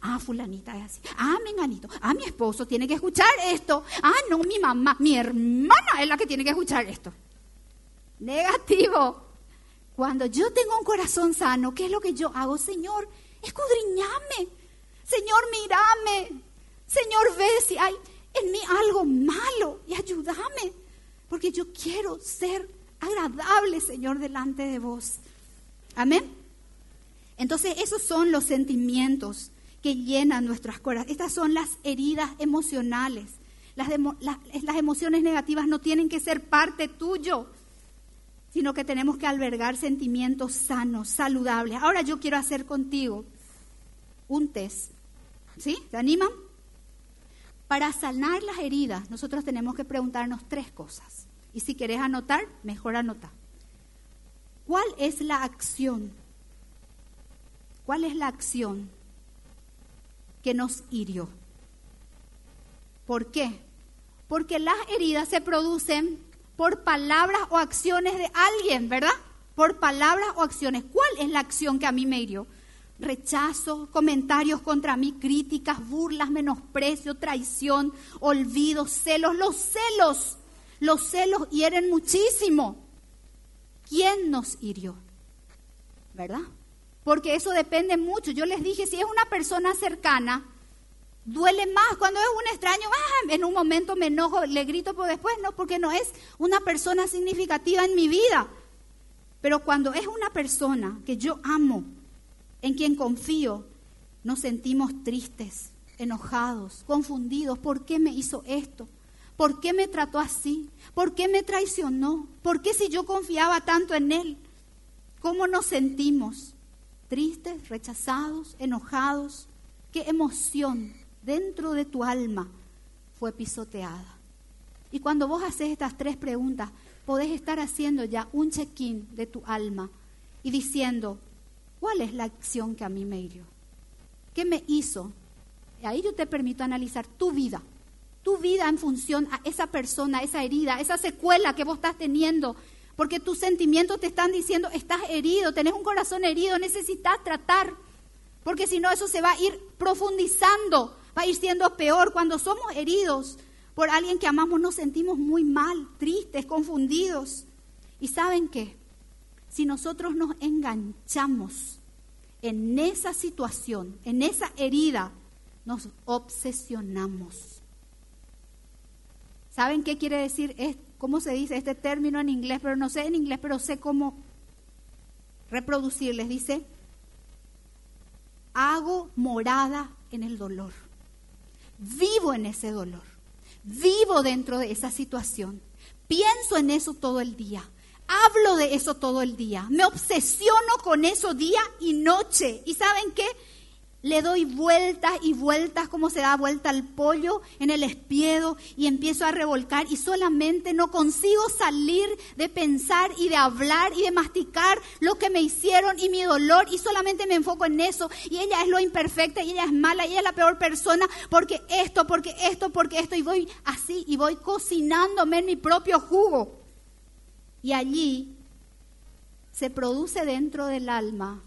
Ah, fulanita es así. Ah, menganito. Ah, mi esposo tiene que escuchar esto. Ah, no, mi mamá, mi hermana es la que tiene que escuchar esto. Negativo. Cuando yo tengo un corazón sano, ¿qué es lo que yo hago? Señor, escudriñame. Señor, mírame. Señor, ve si hay en mí algo malo y ayúdame. Porque yo quiero ser agradable, Señor, delante de vos. Amén. Entonces, esos son los sentimientos que llenan nuestras corazones. Estas son las heridas emocionales. Las, las emociones negativas no tienen que ser parte tuyo sino que tenemos que albergar sentimientos sanos, saludables. Ahora yo quiero hacer contigo un test. ¿Sí? ¿Te animan? Para sanar las heridas, nosotros tenemos que preguntarnos tres cosas. Y si querés anotar, mejor anota. ¿Cuál es la acción? ¿Cuál es la acción que nos hirió? ¿Por qué? Porque las heridas se producen por palabras o acciones de alguien, ¿verdad? Por palabras o acciones. ¿Cuál es la acción que a mí me hirió? Rechazo, comentarios contra mí, críticas, burlas, menosprecio, traición, olvido, celos. Los celos, los celos hieren muchísimo. ¿Quién nos hirió? ¿Verdad? Porque eso depende mucho. Yo les dije, si es una persona cercana, duele más. Cuando es un extraño, ah, en un momento me enojo, le grito, pero después no, porque no es una persona significativa en mi vida. Pero cuando es una persona que yo amo, en quien confío, nos sentimos tristes, enojados, confundidos. ¿Por qué me hizo esto? ¿Por qué me trató así? ¿Por qué me traicionó? ¿Por qué si yo confiaba tanto en él? ¿Cómo nos sentimos? Tristes, rechazados, enojados. ¿Qué emoción dentro de tu alma fue pisoteada. Y cuando vos haces estas tres preguntas, podés estar haciendo ya un check-in de tu alma y diciendo, ¿cuál es la acción que a mí me hirió? ¿Qué me hizo? Ahí yo te permito analizar tu vida. tu vida en función a esa persona, esa herida, esa secuela que vos estás teniendo. Porque tus sentimientos te están diciendo, estás herido, tenés un corazón herido, necesitas tratar. Porque si no, eso se va a ir profundizando, va a ir siendo peor. Cuando somos heridos por alguien que amamos, nos sentimos muy mal, tristes, confundidos. ¿Y saben qué? Si nosotros nos enganchamos en esa situación, en esa herida, nos obsesionamos. ¿Saben qué quiere decir? Es, ¿Cómo se dice este término en inglés? Pero no sé en inglés, pero sé cómo reproducirles. Dice, hago morada en el dolor. Vivo en ese dolor. Vivo dentro de esa situación. Pienso en eso todo el día. Hablo de eso todo el día. Me obsesiono con eso día y noche. ¿Y saben qué? le doy vueltas y vueltas como se da vuelta al pollo en el espiedo y empiezo a revolcar y solamente no consigo salir de pensar y de hablar y de masticar lo que me hicieron y mi dolor y solamente me enfoco en eso y ella es lo imperfecta y ella es mala y ella es la peor persona porque esto, porque esto, porque esto y voy así y voy cocinándome en mi propio jugo. Y allí se produce dentro del alma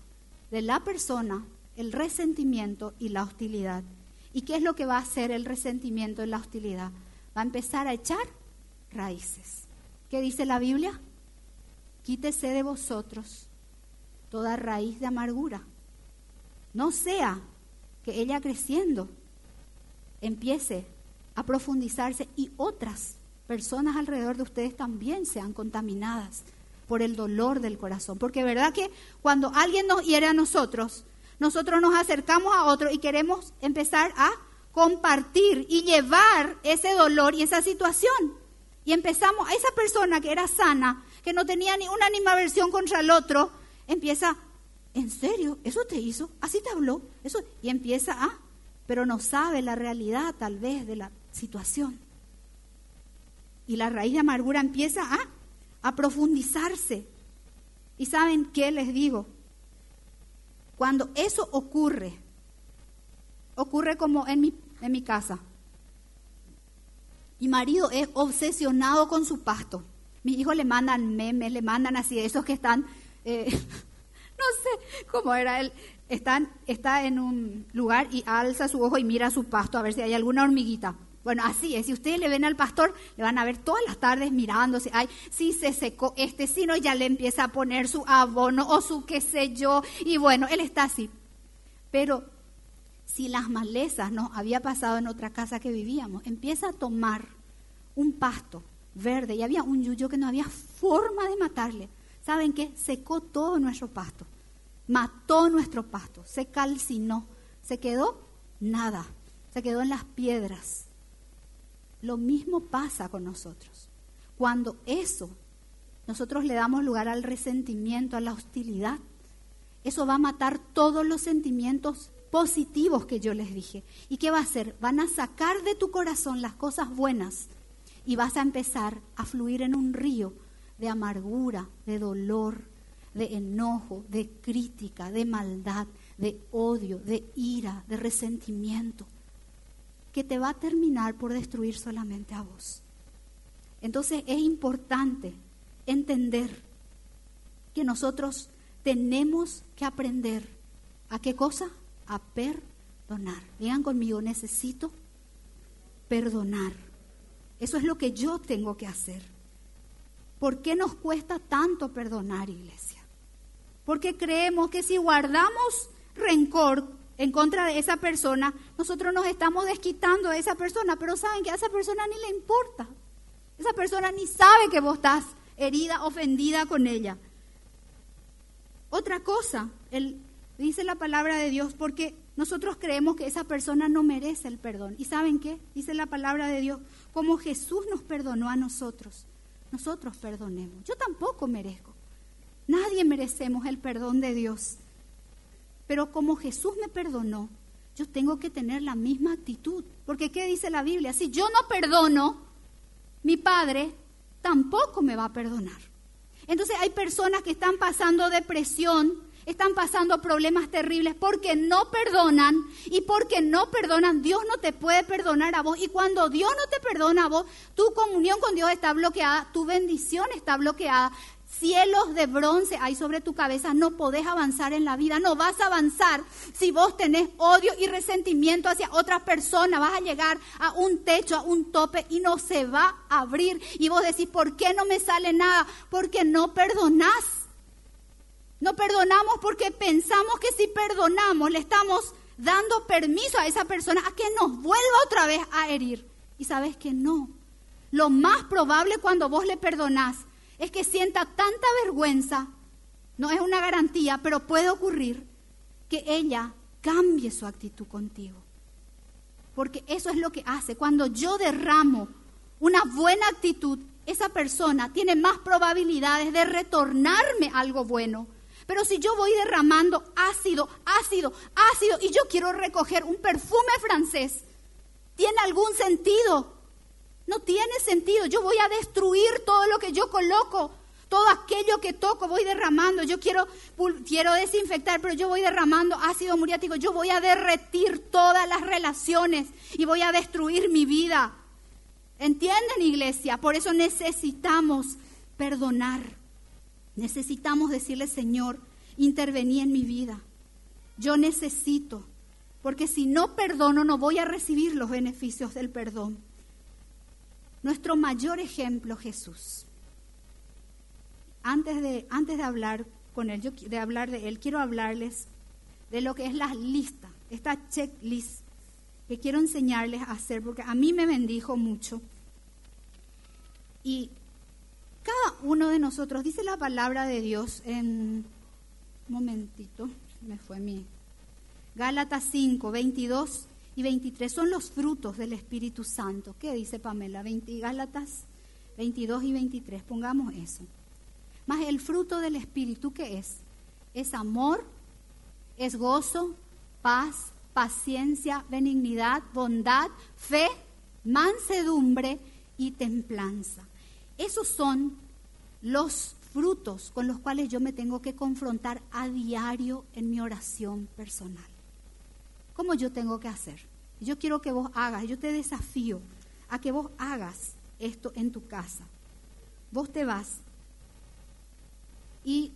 de la persona el resentimiento y la hostilidad. ¿Y qué es lo que va a hacer el resentimiento y la hostilidad? Va a empezar a echar raíces. ¿Qué dice la Biblia? Quítese de vosotros toda raíz de amargura. No sea que ella creciendo empiece a profundizarse y otras personas alrededor de ustedes también sean contaminadas por el dolor del corazón. Porque verdad que cuando alguien nos hiere a nosotros, nosotros nos acercamos a otro y queremos empezar a compartir y llevar ese dolor y esa situación. Y empezamos, a esa persona que era sana, que no tenía ni una animaversión contra el otro, empieza, ¿en serio? ¿Eso te hizo? ¿Así te habló? Eso, y empieza a, pero no sabe la realidad tal vez de la situación. Y la raíz de amargura empieza a, profundizarse. ¿Y saben qué les digo? Cuando eso ocurre, ocurre como en mi, en mi casa. Mi marido es obsesionado con su pasto. Mis hijos le mandan memes, le mandan así, esos que están, eh, no sé cómo era él, están, está en un lugar y alza su ojo y mira su pasto a ver si hay alguna hormiguita. Bueno, así es. Si ustedes le ven al pastor, le van a ver todas las tardes mirándose. Ay, si se secó este, si no, ya le empieza a poner su abono o su qué sé yo. Y bueno, él está así. Pero si las malezas no había pasado en otra casa que vivíamos, empieza a tomar un pasto verde y había un yuyo que no había forma de matarle. ¿Saben qué? Secó todo nuestro pasto. Mató nuestro pasto. Se calcinó. Se quedó nada. Se quedó en las piedras. Lo mismo pasa con nosotros. Cuando eso, nosotros le damos lugar al resentimiento, a la hostilidad, eso va a matar todos los sentimientos positivos que yo les dije. ¿Y qué va a hacer? Van a sacar de tu corazón las cosas buenas y vas a empezar a fluir en un río de amargura, de dolor, de enojo, de crítica, de maldad, de odio, de ira, de resentimiento que te va a terminar por destruir solamente a vos. Entonces es importante entender que nosotros tenemos que aprender a qué cosa? A perdonar. Digan conmigo, necesito perdonar. Eso es lo que yo tengo que hacer. ¿Por qué nos cuesta tanto perdonar, iglesia? Porque creemos que si guardamos rencor, en contra de esa persona, nosotros nos estamos desquitando de esa persona, pero saben que a esa persona ni le importa. Esa persona ni sabe que vos estás herida, ofendida con ella. Otra cosa, dice la palabra de Dios, porque nosotros creemos que esa persona no merece el perdón. ¿Y saben qué? Dice la palabra de Dios, como Jesús nos perdonó a nosotros, nosotros perdonemos. Yo tampoco merezco. Nadie merecemos el perdón de Dios. Pero como Jesús me perdonó, yo tengo que tener la misma actitud. Porque ¿qué dice la Biblia? Si yo no perdono, mi Padre tampoco me va a perdonar. Entonces hay personas que están pasando depresión, están pasando problemas terribles porque no perdonan y porque no perdonan, Dios no te puede perdonar a vos. Y cuando Dios no te perdona a vos, tu comunión con Dios está bloqueada, tu bendición está bloqueada. Cielos de bronce hay sobre tu cabeza, no podés avanzar en la vida, no vas a avanzar si vos tenés odio y resentimiento hacia otras personas, vas a llegar a un techo, a un tope y no se va a abrir. Y vos decís, ¿por qué no me sale nada? Porque no perdonás. No perdonamos porque pensamos que si perdonamos le estamos dando permiso a esa persona a que nos vuelva otra vez a herir. Y sabes que no. Lo más probable cuando vos le perdonás es que sienta tanta vergüenza, no es una garantía, pero puede ocurrir que ella cambie su actitud contigo. Porque eso es lo que hace. Cuando yo derramo una buena actitud, esa persona tiene más probabilidades de retornarme algo bueno. Pero si yo voy derramando ácido, ácido, ácido, y yo quiero recoger un perfume francés, ¿tiene algún sentido? No tiene sentido. Yo voy a destruir todo lo que yo coloco. Todo aquello que toco voy derramando. Yo quiero, quiero desinfectar, pero yo voy derramando ácido muriático. Yo voy a derretir todas las relaciones y voy a destruir mi vida. ¿Entienden, iglesia? Por eso necesitamos perdonar. Necesitamos decirle, Señor, intervení en mi vida. Yo necesito, porque si no perdono no voy a recibir los beneficios del perdón nuestro mayor ejemplo, Jesús. Antes de, antes de hablar con él, de hablar de él, quiero hablarles de lo que es la lista, esta checklist que quiero enseñarles a hacer, porque a mí me bendijo mucho. Y cada uno de nosotros, dice la palabra de Dios en, un momentito, me fue mi, Gálatas 5, 22 y 23 son los frutos del Espíritu Santo. ¿Qué dice Pamela? 20, Gálatas 22 y 23, pongamos eso. Más el fruto del Espíritu, ¿qué es? Es amor, es gozo, paz, paciencia, benignidad, bondad, fe, mansedumbre y templanza. Esos son los frutos con los cuales yo me tengo que confrontar a diario en mi oración personal. ¿Cómo yo tengo que hacer? Yo quiero que vos hagas, yo te desafío a que vos hagas esto en tu casa. Vos te vas y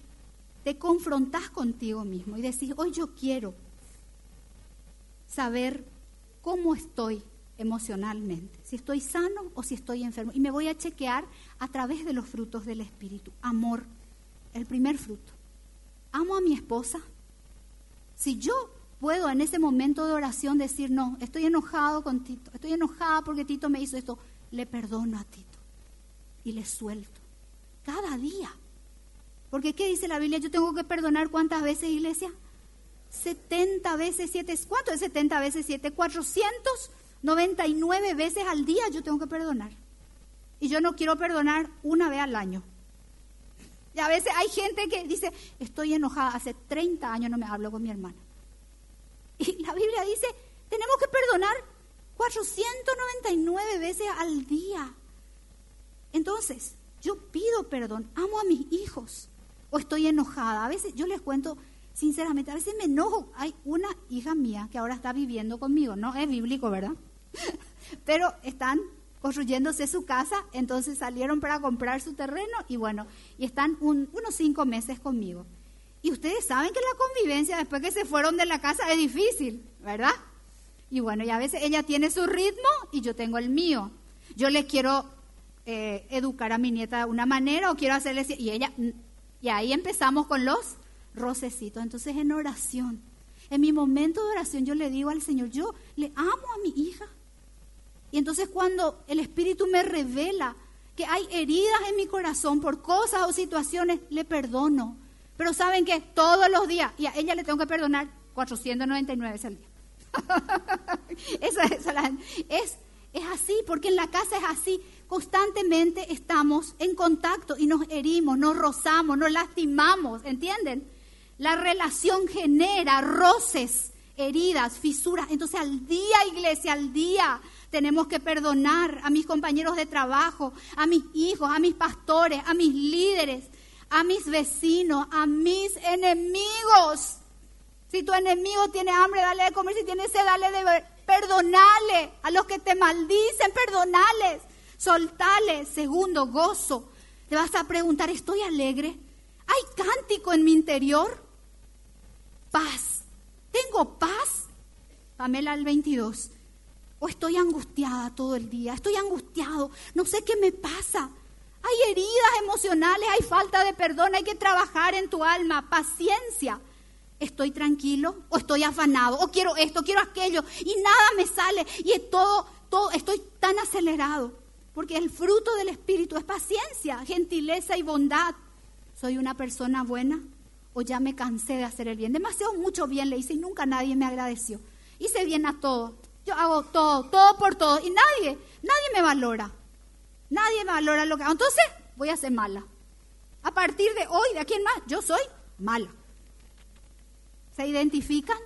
te confrontás contigo mismo y decís, hoy yo quiero saber cómo estoy emocionalmente, si estoy sano o si estoy enfermo. Y me voy a chequear a través de los frutos del Espíritu. Amor, el primer fruto. Amo a mi esposa. Si yo puedo en ese momento de oración decir, no, estoy enojado con Tito, estoy enojada porque Tito me hizo esto, le perdono a Tito y le suelto. Cada día. Porque ¿qué dice la Biblia? Yo tengo que perdonar cuántas veces, iglesia? 70 veces 7. ¿Cuánto es 70 veces 7? 499 veces al día yo tengo que perdonar. Y yo no quiero perdonar una vez al año. Y a veces hay gente que dice, estoy enojada, hace 30 años no me hablo con mi hermana. Y la Biblia dice, tenemos que perdonar 499 veces al día. Entonces, yo pido perdón, amo a mis hijos o estoy enojada. A veces yo les cuento sinceramente, a veces me enojo. Hay una hija mía que ahora está viviendo conmigo, no es bíblico, ¿verdad? Pero están construyéndose su casa, entonces salieron para comprar su terreno y bueno, y están unos cinco meses conmigo. Y ustedes saben que la convivencia después que se fueron de la casa es difícil, ¿verdad? Y bueno, y a veces ella tiene su ritmo y yo tengo el mío. Yo les quiero eh, educar a mi nieta de una manera o quiero hacerle... Y ella... Y ahí empezamos con los rocecitos. Entonces en oración, en mi momento de oración yo le digo al Señor, yo le amo a mi hija. Y entonces cuando el Espíritu me revela que hay heridas en mi corazón por cosas o situaciones, le perdono. Pero saben que todos los días, y a ella le tengo que perdonar 499 veces al día. esa, es, es así, porque en la casa es así. Constantemente estamos en contacto y nos herimos, nos rozamos, nos lastimamos, ¿entienden? La relación genera roces, heridas, fisuras. Entonces al día, iglesia, al día tenemos que perdonar a mis compañeros de trabajo, a mis hijos, a mis pastores, a mis líderes, a mis vecinos, a mis enemigos. Si tu enemigo tiene hambre, dale de comer. Si tiene sed, dale de beber. Perdonale. A los que te maldicen, perdonales. Soltale. Segundo, gozo. Te vas a preguntar, ¿estoy alegre? ¿Hay cántico en mi interior? Paz. ¿Tengo paz? Pamela al 22. O estoy angustiada todo el día. Estoy angustiado. No sé qué me pasa. Hay heridas emocionales, hay falta de perdón, hay que trabajar en tu alma. Paciencia estoy tranquilo o estoy afanado o quiero esto, quiero aquello y nada me sale y todo, todo, estoy tan acelerado. Porque el fruto del Espíritu es paciencia, gentileza y bondad. ¿Soy una persona buena o ya me cansé de hacer el bien? Demasiado mucho bien le hice y nunca nadie me agradeció. Hice bien a todo. Yo hago todo, todo por todo y nadie, nadie me valora. Nadie me valora lo que hago. Entonces voy a ser mala. A partir de hoy, ¿de aquí en más? Yo soy mala. ¿Se identifican?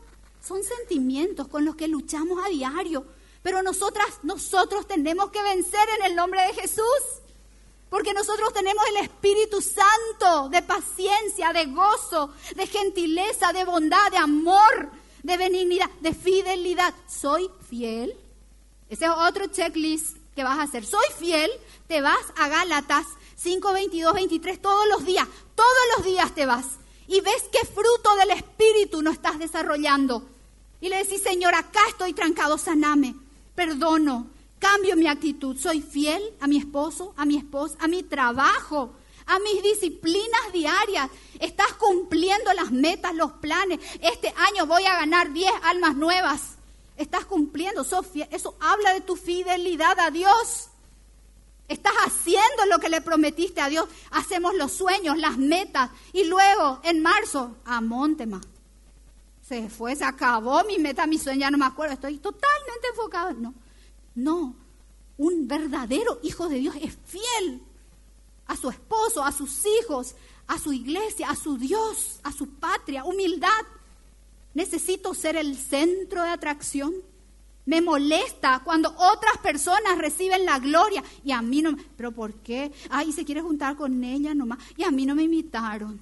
Son sentimientos con los que luchamos a diario. Pero nosotras, nosotros tenemos que vencer en el nombre de Jesús. Porque nosotros tenemos el Espíritu Santo de paciencia, de gozo, de gentileza, de bondad, de amor, de benignidad, de fidelidad. ¿Soy fiel? Ese es otro checklist que vas a hacer. ¿Soy fiel? Te vas a Gálatas 5, 22, 23 todos los días. Todos los días te vas y ves qué fruto del Espíritu no estás desarrollando. Y le decís, Señor, acá estoy trancado, saname, perdono, cambio mi actitud, soy fiel a mi esposo, a mi esposa, a mi trabajo, a mis disciplinas diarias. Estás cumpliendo las metas, los planes. Este año voy a ganar 10 almas nuevas. Estás cumpliendo, Sofía. Eso habla de tu fidelidad a Dios. Estás haciendo lo que le prometiste a Dios. Hacemos los sueños, las metas. Y luego, en marzo, a Montema. Se fue, se acabó mi meta, mi sueño, ya no me acuerdo. Estoy totalmente enfocado. No, no. Un verdadero hijo de Dios es fiel a su esposo, a sus hijos, a su iglesia, a su Dios, a su patria. Humildad. Necesito ser el centro de atracción. Me molesta cuando otras personas reciben la gloria y a mí no. ¿Pero por qué? Ay, se quiere juntar con ella nomás. Y a mí no me invitaron.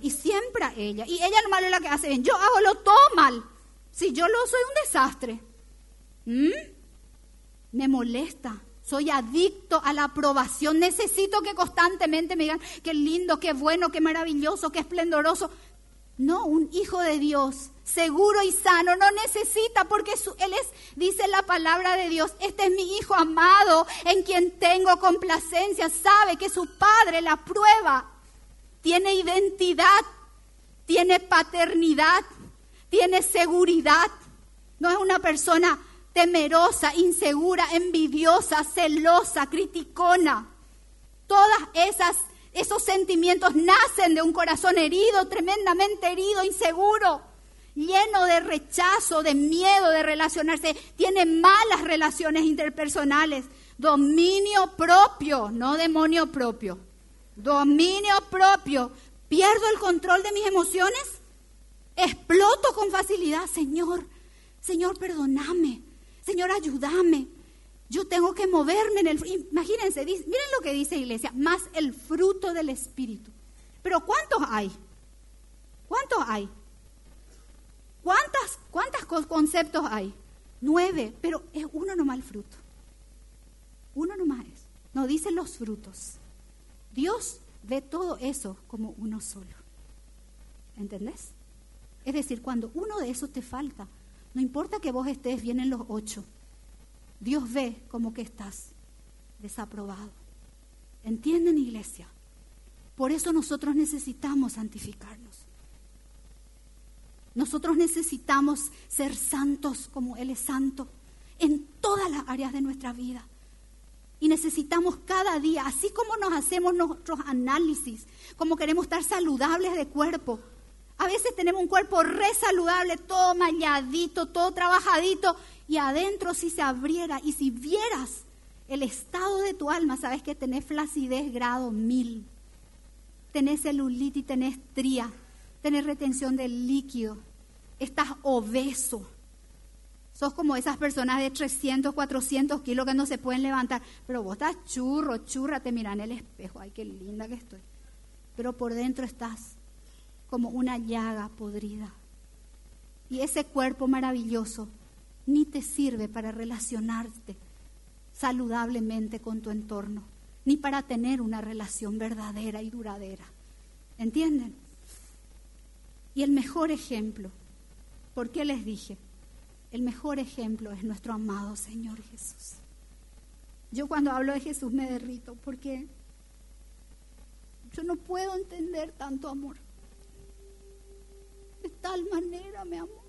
Y siempre a ella. Y ella nomás es la que hace. Yo hago lo todo mal. Si yo lo soy un desastre. ¿Mm? Me molesta. Soy adicto a la aprobación. Necesito que constantemente me digan qué lindo, qué bueno, qué maravilloso, qué esplendoroso. No, un hijo de Dios, seguro y sano, no necesita porque Él es, dice la palabra de Dios, este es mi hijo amado en quien tengo complacencia, sabe que su padre la prueba, tiene identidad, tiene paternidad, tiene seguridad, no es una persona temerosa, insegura, envidiosa, celosa, criticona. Todas esas esos sentimientos nacen de un corazón herido, tremendamente herido, inseguro, lleno de rechazo, de miedo de relacionarse. Tiene malas relaciones interpersonales. Dominio propio, no demonio propio. Dominio propio. ¿Pierdo el control de mis emociones? ¿Exploto con facilidad? Señor, Señor, perdóname. Señor, ayúdame. Yo tengo que moverme en el... Imagínense, miren lo que dice iglesia, más el fruto del Espíritu. Pero ¿cuántos hay? ¿Cuántos hay? ¿Cuántas, ¿Cuántos conceptos hay? Nueve, pero es uno nomás el fruto. Uno nomás es. No dicen los frutos. Dios ve todo eso como uno solo. ¿Entendés? Es decir, cuando uno de esos te falta, no importa que vos estés bien en los ocho, Dios ve como que estás desaprobado. ¿Entienden, iglesia? Por eso nosotros necesitamos santificarnos. Nosotros necesitamos ser santos como Él es santo en todas las áreas de nuestra vida. Y necesitamos cada día, así como nos hacemos nuestros análisis, como queremos estar saludables de cuerpo. A veces tenemos un cuerpo re saludable, todo malladito, todo trabajadito, y adentro si se abriera y si vieras el estado de tu alma, sabes que tenés flacidez grado mil, tenés celulitis, tenés tría, tenés retención del líquido, estás obeso. Sos como esas personas de 300, 400 kilos que no se pueden levantar. Pero vos estás churro, churra, te miran en el espejo. Ay, qué linda que estoy. pero por dentro estás como una llaga podrida. Y ese cuerpo maravilloso ni te sirve para relacionarte saludablemente con tu entorno, ni para tener una relación verdadera y duradera. ¿Entienden? Y el mejor ejemplo, ¿por qué les dije? El mejor ejemplo es nuestro amado Señor Jesús. Yo cuando hablo de Jesús me derrito porque yo no puedo entender tanto amor. De tal manera me amó.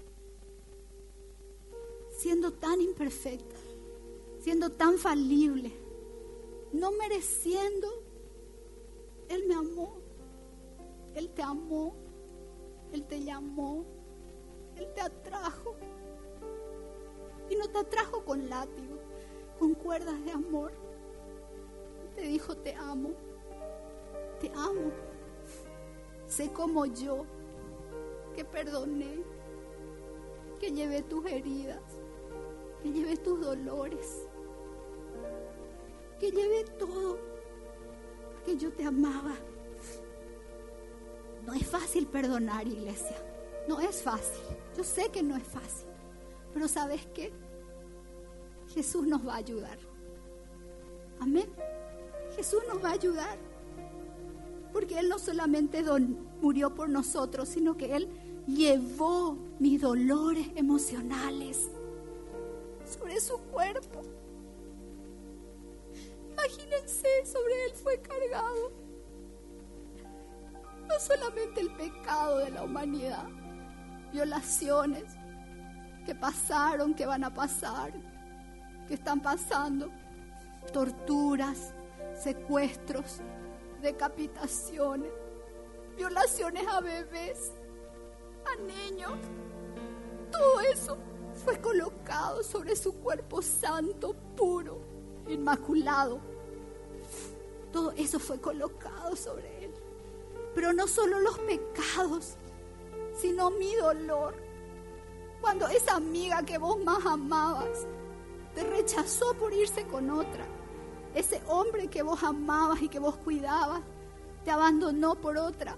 Siendo tan imperfecta, siendo tan falible, no mereciendo, Él me amó. Él te amó. Él te llamó. Él te atrajo. Y no te atrajo con látigo, con cuerdas de amor. Te dijo, te amo te amo. Sé como yo, que perdoné, que llevé tus heridas, que llevé tus dolores, que llevé todo, que yo te amaba. No es fácil perdonar, iglesia. No es fácil. Yo sé que no es fácil. Pero ¿sabes qué? Jesús nos va a ayudar. Amén. Jesús nos va a ayudar. Porque Él no solamente murió por nosotros, sino que Él llevó mis dolores emocionales sobre su cuerpo. Imagínense, sobre Él fue cargado no solamente el pecado de la humanidad, violaciones que pasaron, que van a pasar, que están pasando, torturas, secuestros, decapitaciones, violaciones a bebés, a niños. Todo eso fue colocado sobre su cuerpo santo, puro, inmaculado. Todo eso fue colocado sobre él. Pero no solo los pecados, sino mi dolor. Cuando esa amiga que vos más amabas te rechazó por irse con otra ese hombre que vos amabas y que vos cuidabas, te abandonó por otra.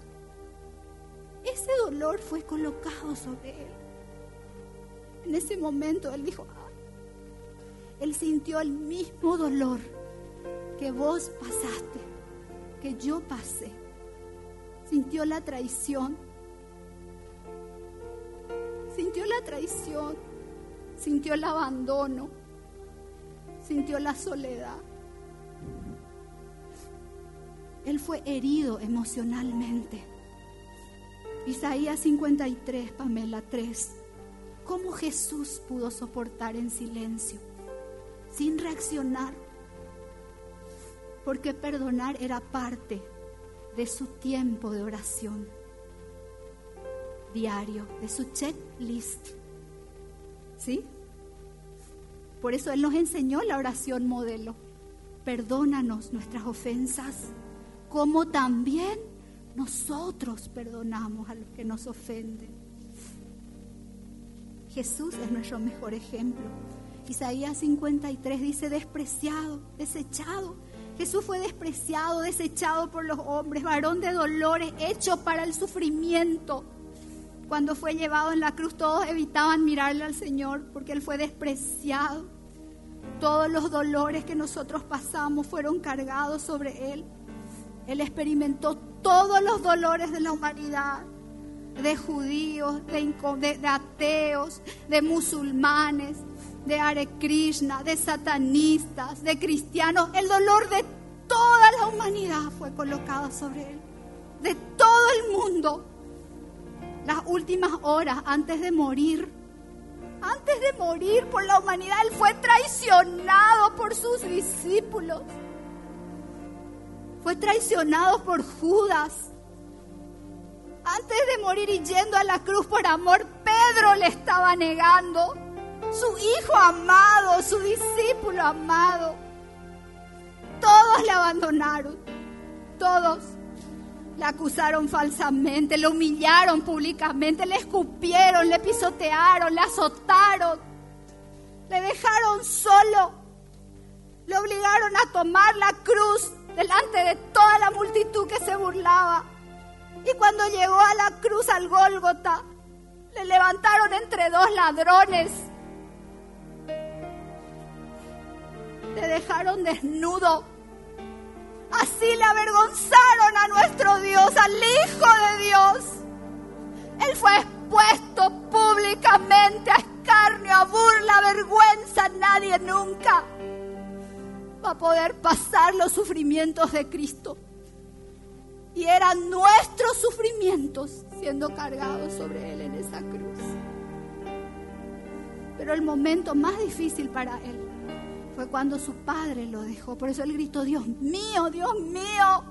Ese dolor fue colocado sobre él. En ese momento él dijo, él sintió el mismo dolor que vos pasaste, que yo pasé. Sintió la traición. Sintió la traición. Sintió el abandono. Sintió la soledad. Él fue herido emocionalmente. Isaías 53, Pamela 3. ¿Cómo Jesús pudo soportar en silencio, sin reaccionar? Porque perdonar era parte de su tiempo de oración diario, de su checklist. ¿Sí? Por eso Él nos enseñó la oración modelo. Perdónanos nuestras ofensas como también nosotros perdonamos a los que nos ofenden. Jesús es nuestro mejor ejemplo. Isaías 53 dice, despreciado, desechado. Jesús fue despreciado, desechado por los hombres, varón de dolores, hecho para el sufrimiento. Cuando fue llevado en la cruz, todos evitaban mirarle al Señor porque Él fue despreciado. Todos los dolores que nosotros pasamos fueron cargados sobre Él. Él experimentó todos los dolores de la humanidad, de judíos, de, ateos, de musulmanes, de Hare Krishna, de satanistas, de cristianos. El dolor de toda la humanidad fue colocado sobre él, de todo el mundo. Las últimas horas antes de morir, antes de morir por la humanidad, él fue traicionado por sus discípulos fue traicionado por Judas. Antes de morir y yendo a la cruz por amor, Pedro le estaba negando. Su hijo amado, su discípulo amado. Todos le abandonaron. Todos. Le acusaron falsamente, le humillaron públicamente, le escupieron, le pisotearon, le azotaron. Le dejaron solo. Le obligaron a tomar la cruz delante de toda la multitud que se burlaba. Y cuando llegó a la cruz al Gólgota, le levantaron entre dos ladrones. Le dejaron desnudo. Así le avergonzaron a nuestro Dios, al Hijo de Dios. Él fue expuesto públicamente a escarnio, a burla, a vergüenza. Nadie nunca va a poder pasar los sufrimientos de Cristo. Y eran nuestros sufrimientos siendo cargados sobre Él en esa cruz. Pero el momento más difícil para Él fue cuando su padre lo dejó. Por eso Él gritó, Dios mío, Dios mío,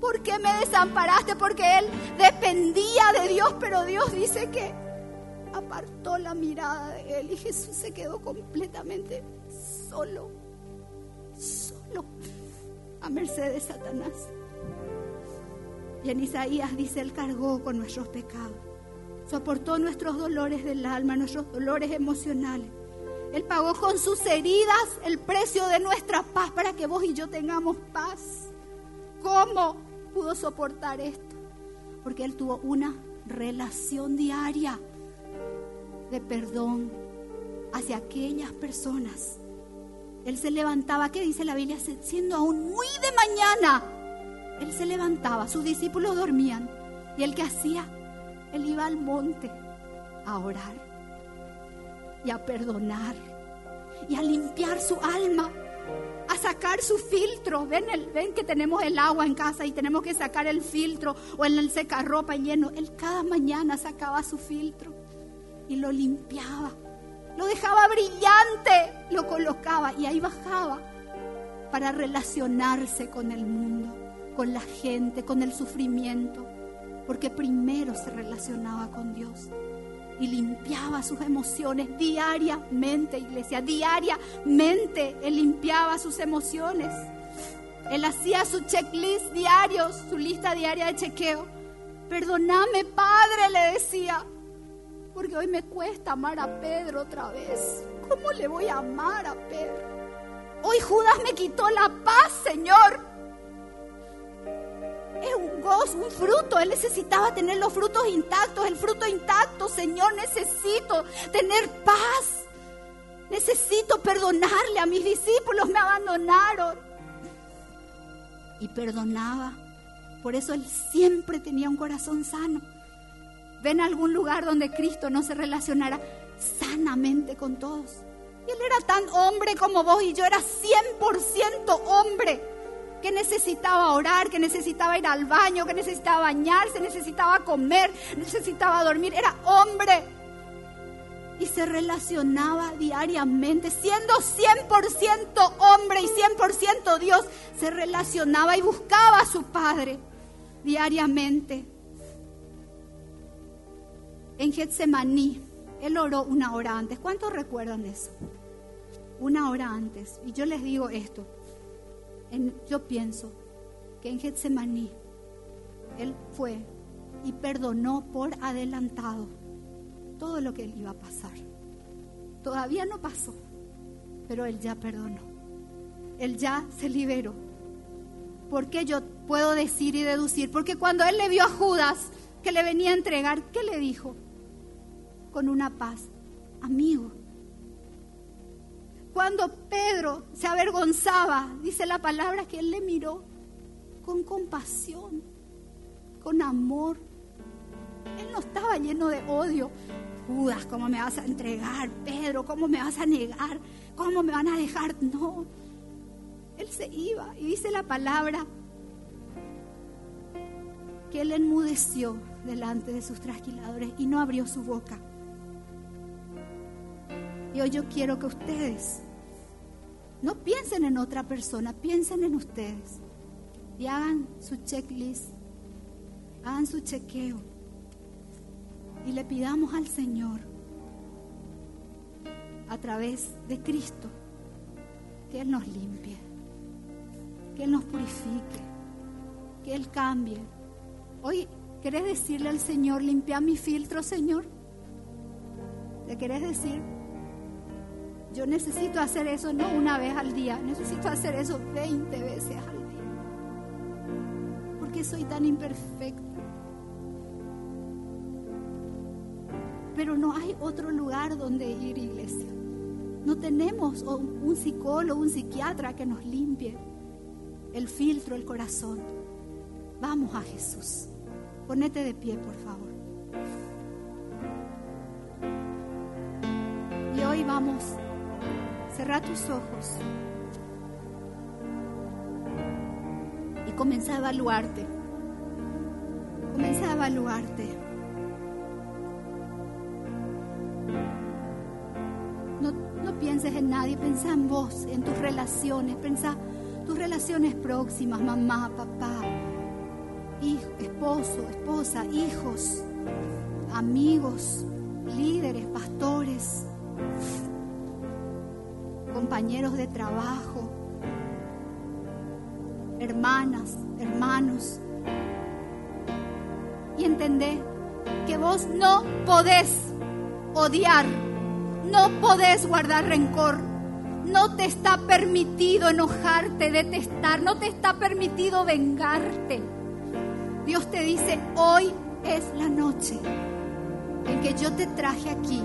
¿por qué me desamparaste? Porque Él dependía de Dios, pero Dios dice que apartó la mirada de Él y Jesús se quedó completamente solo, solo, a merced de Satanás. Y en Isaías dice, Él cargó con nuestros pecados, soportó nuestros dolores del alma, nuestros dolores emocionales. Él pagó con sus heridas el precio de nuestra paz para que vos y yo tengamos paz. ¿Cómo pudo soportar esto? Porque Él tuvo una relación diaria de perdón hacia aquellas personas. Él se levantaba, ¿qué dice la Biblia? Siendo aún muy de mañana él se levantaba, sus discípulos dormían. ¿Y él qué hacía? Él iba al monte a orar y a perdonar y a limpiar su alma, a sacar su filtro. Ven, el, ven que tenemos el agua en casa y tenemos que sacar el filtro o en el secarropa lleno. Él cada mañana sacaba su filtro y lo limpiaba. Lo dejaba brillante, lo colocaba y ahí bajaba para relacionarse con el mundo con la gente, con el sufrimiento, porque primero se relacionaba con Dios y limpiaba sus emociones diariamente, iglesia, diariamente él limpiaba sus emociones. Él hacía su checklist diario, su lista diaria de chequeo. Perdóname, Padre, le decía, porque hoy me cuesta amar a Pedro otra vez. ¿Cómo le voy a amar a Pedro? Hoy Judas me quitó la paz, Señor es un gozo, un fruto. Él necesitaba tener los frutos intactos, el fruto intacto. Señor, necesito tener paz. Necesito perdonarle a mis discípulos, me abandonaron. Y perdonaba. Por eso él siempre tenía un corazón sano. Ven a algún lugar donde Cristo no se relacionara sanamente con todos. Y él era tan hombre como vos y yo era 100% hombre que necesitaba orar, que necesitaba ir al baño, que necesitaba bañarse, necesitaba comer, necesitaba dormir. Era hombre. Y se relacionaba diariamente, siendo 100% hombre y 100% Dios, se relacionaba y buscaba a su Padre diariamente. En Getsemaní, él oró una hora antes. ¿Cuántos recuerdan eso? Una hora antes. Y yo les digo esto, yo pienso que en Getsemaní Él fue y perdonó por adelantado todo lo que le iba a pasar. Todavía no pasó, pero Él ya perdonó. Él ya se liberó. ¿Por qué yo puedo decir y deducir? Porque cuando Él le vio a Judas que le venía a entregar, ¿qué le dijo? Con una paz, amigo, cuando Pedro se avergonzaba, dice la palabra que él le miró con compasión, con amor. Él no estaba lleno de odio. Judas, ¿cómo me vas a entregar? Pedro, ¿cómo me vas a negar? ¿Cómo me van a dejar? No. Él se iba y dice la palabra que él enmudeció delante de sus trasquiladores y no abrió su boca. Y hoy yo quiero que ustedes no piensen en otra persona, piensen en ustedes. Y hagan su checklist, hagan su chequeo. Y le pidamos al Señor, a través de Cristo, que Él nos limpie, que Él nos purifique, que Él cambie. Hoy, ¿querés decirle al Señor, limpia mi filtro, Señor? ¿Le querés decir? Yo necesito hacer eso no una vez al día, necesito hacer eso 20 veces al día. Porque soy tan imperfecta. Pero no hay otro lugar donde ir, iglesia. No tenemos un psicólogo, un psiquiatra que nos limpie el filtro, el corazón. Vamos a Jesús. Ponete de pie, por favor. Y hoy vamos cerrar tus ojos y comienza a evaluarte. Comienza a evaluarte. No, no pienses en nadie, piensa en vos, en tus relaciones, piensa tus relaciones próximas, mamá, papá, hijo, esposo, esposa, hijos, amigos, líderes, pastores, compañeros de trabajo, hermanas, hermanos. Y entendé que vos no podés odiar, no podés guardar rencor, no te está permitido enojarte, detestar, no te está permitido vengarte. Dios te dice, hoy es la noche en que yo te traje aquí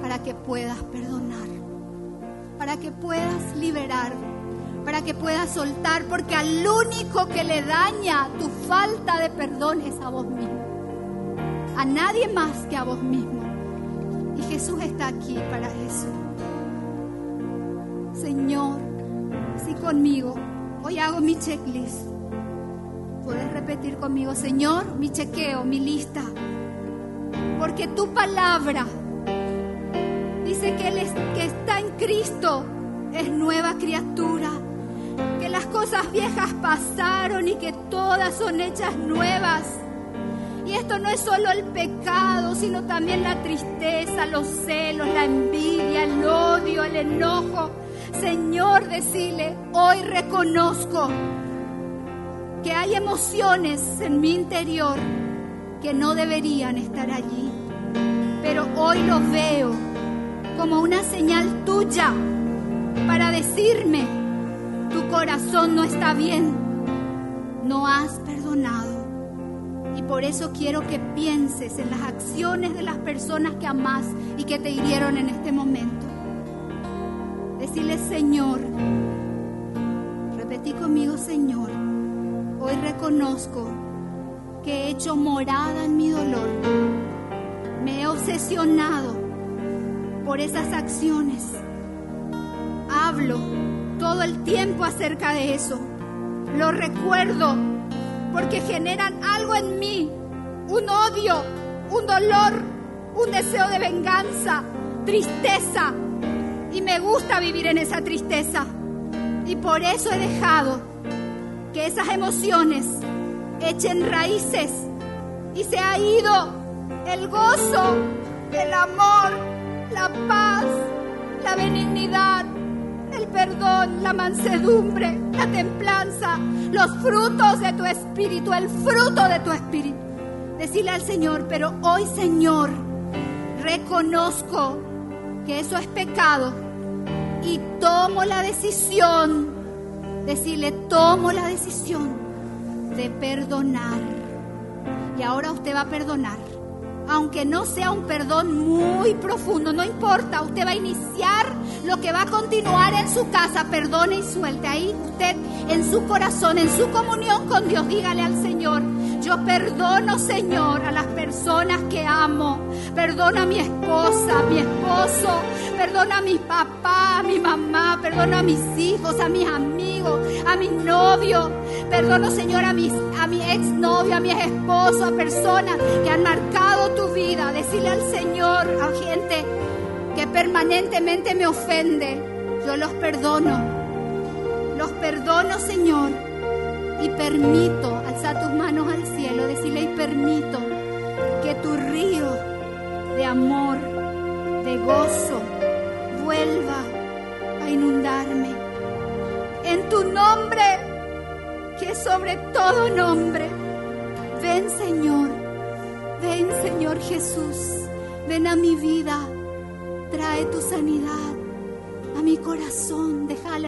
para que puedas perdonar, para que puedas liberar, para que puedas soltar, porque al único que le daña tu falta de perdón es a vos mismo, a nadie más que a vos mismo. Y Jesús está aquí para eso. Señor, sí conmigo. Hoy hago mi checklist. Puedes repetir conmigo, Señor, mi chequeo, mi lista. Porque tu palabra que, Él que está en Cristo es nueva criatura. Que las cosas viejas pasaron y que todas son hechas nuevas. Y esto no es solo el pecado, sino también la tristeza, los celos, la envidia, el odio, el enojo Señor, decirle, hoy reconozco que hay emociones en mi interior que no deberían estar allí, pero hoy los veo como una señal tuya para decirme, tu corazón no está bien, no has perdonado. Y por eso quiero que pienses en las acciones de las personas que amas y que te hirieron en este momento. Decirle, Señor, repetí conmigo, Señor, hoy reconozco que he hecho morada en mi dolor. Me he obsesionado por esas acciones. Hablo todo el tiempo acerca de eso. Lo recuerdo porque generan algo en mí, un odio, un dolor, un deseo de venganza, tristeza, y me gusta vivir en esa tristeza. Y por eso he dejado que esas emociones echen raíces y se ha ido el gozo, el amor, la paz, la benignidad, el perdón, la mansedumbre, la templanza, los frutos de tu espíritu, el fruto de tu espíritu. Decirle al Señor, pero hoy Señor, reconozco que eso es pecado y tomo la decisión, decirle, tomo la decisión de perdonar. Y ahora usted va a perdonar. Aunque no sea un perdón muy profundo, no importa, usted va a iniciar lo que va a continuar en su casa, perdone y suelte. Ahí usted en su corazón, en su comunión con Dios, dígale al Señor, yo perdono, Señor, a las personas que amo. Perdono a mi esposa, a mi esposo. Perdono a mi papá, a mi mamá. Perdono a mis hijos, a mis amigos, a mis novios. Perdono, Señor, a, mis, a mi exnovio, a mi esposo, a personas que han marcado tu vida. Decirle al Señor, a gente que permanentemente me ofende. Yo los perdono. Los perdono, Señor y permito, alza tus manos al cielo, decirle y permito que tu río de amor, de gozo, vuelva a inundarme. En tu nombre, que sobre todo nombre, ven Señor, ven Señor Jesús, ven a mi vida, trae tu sanidad a mi corazón, déjala.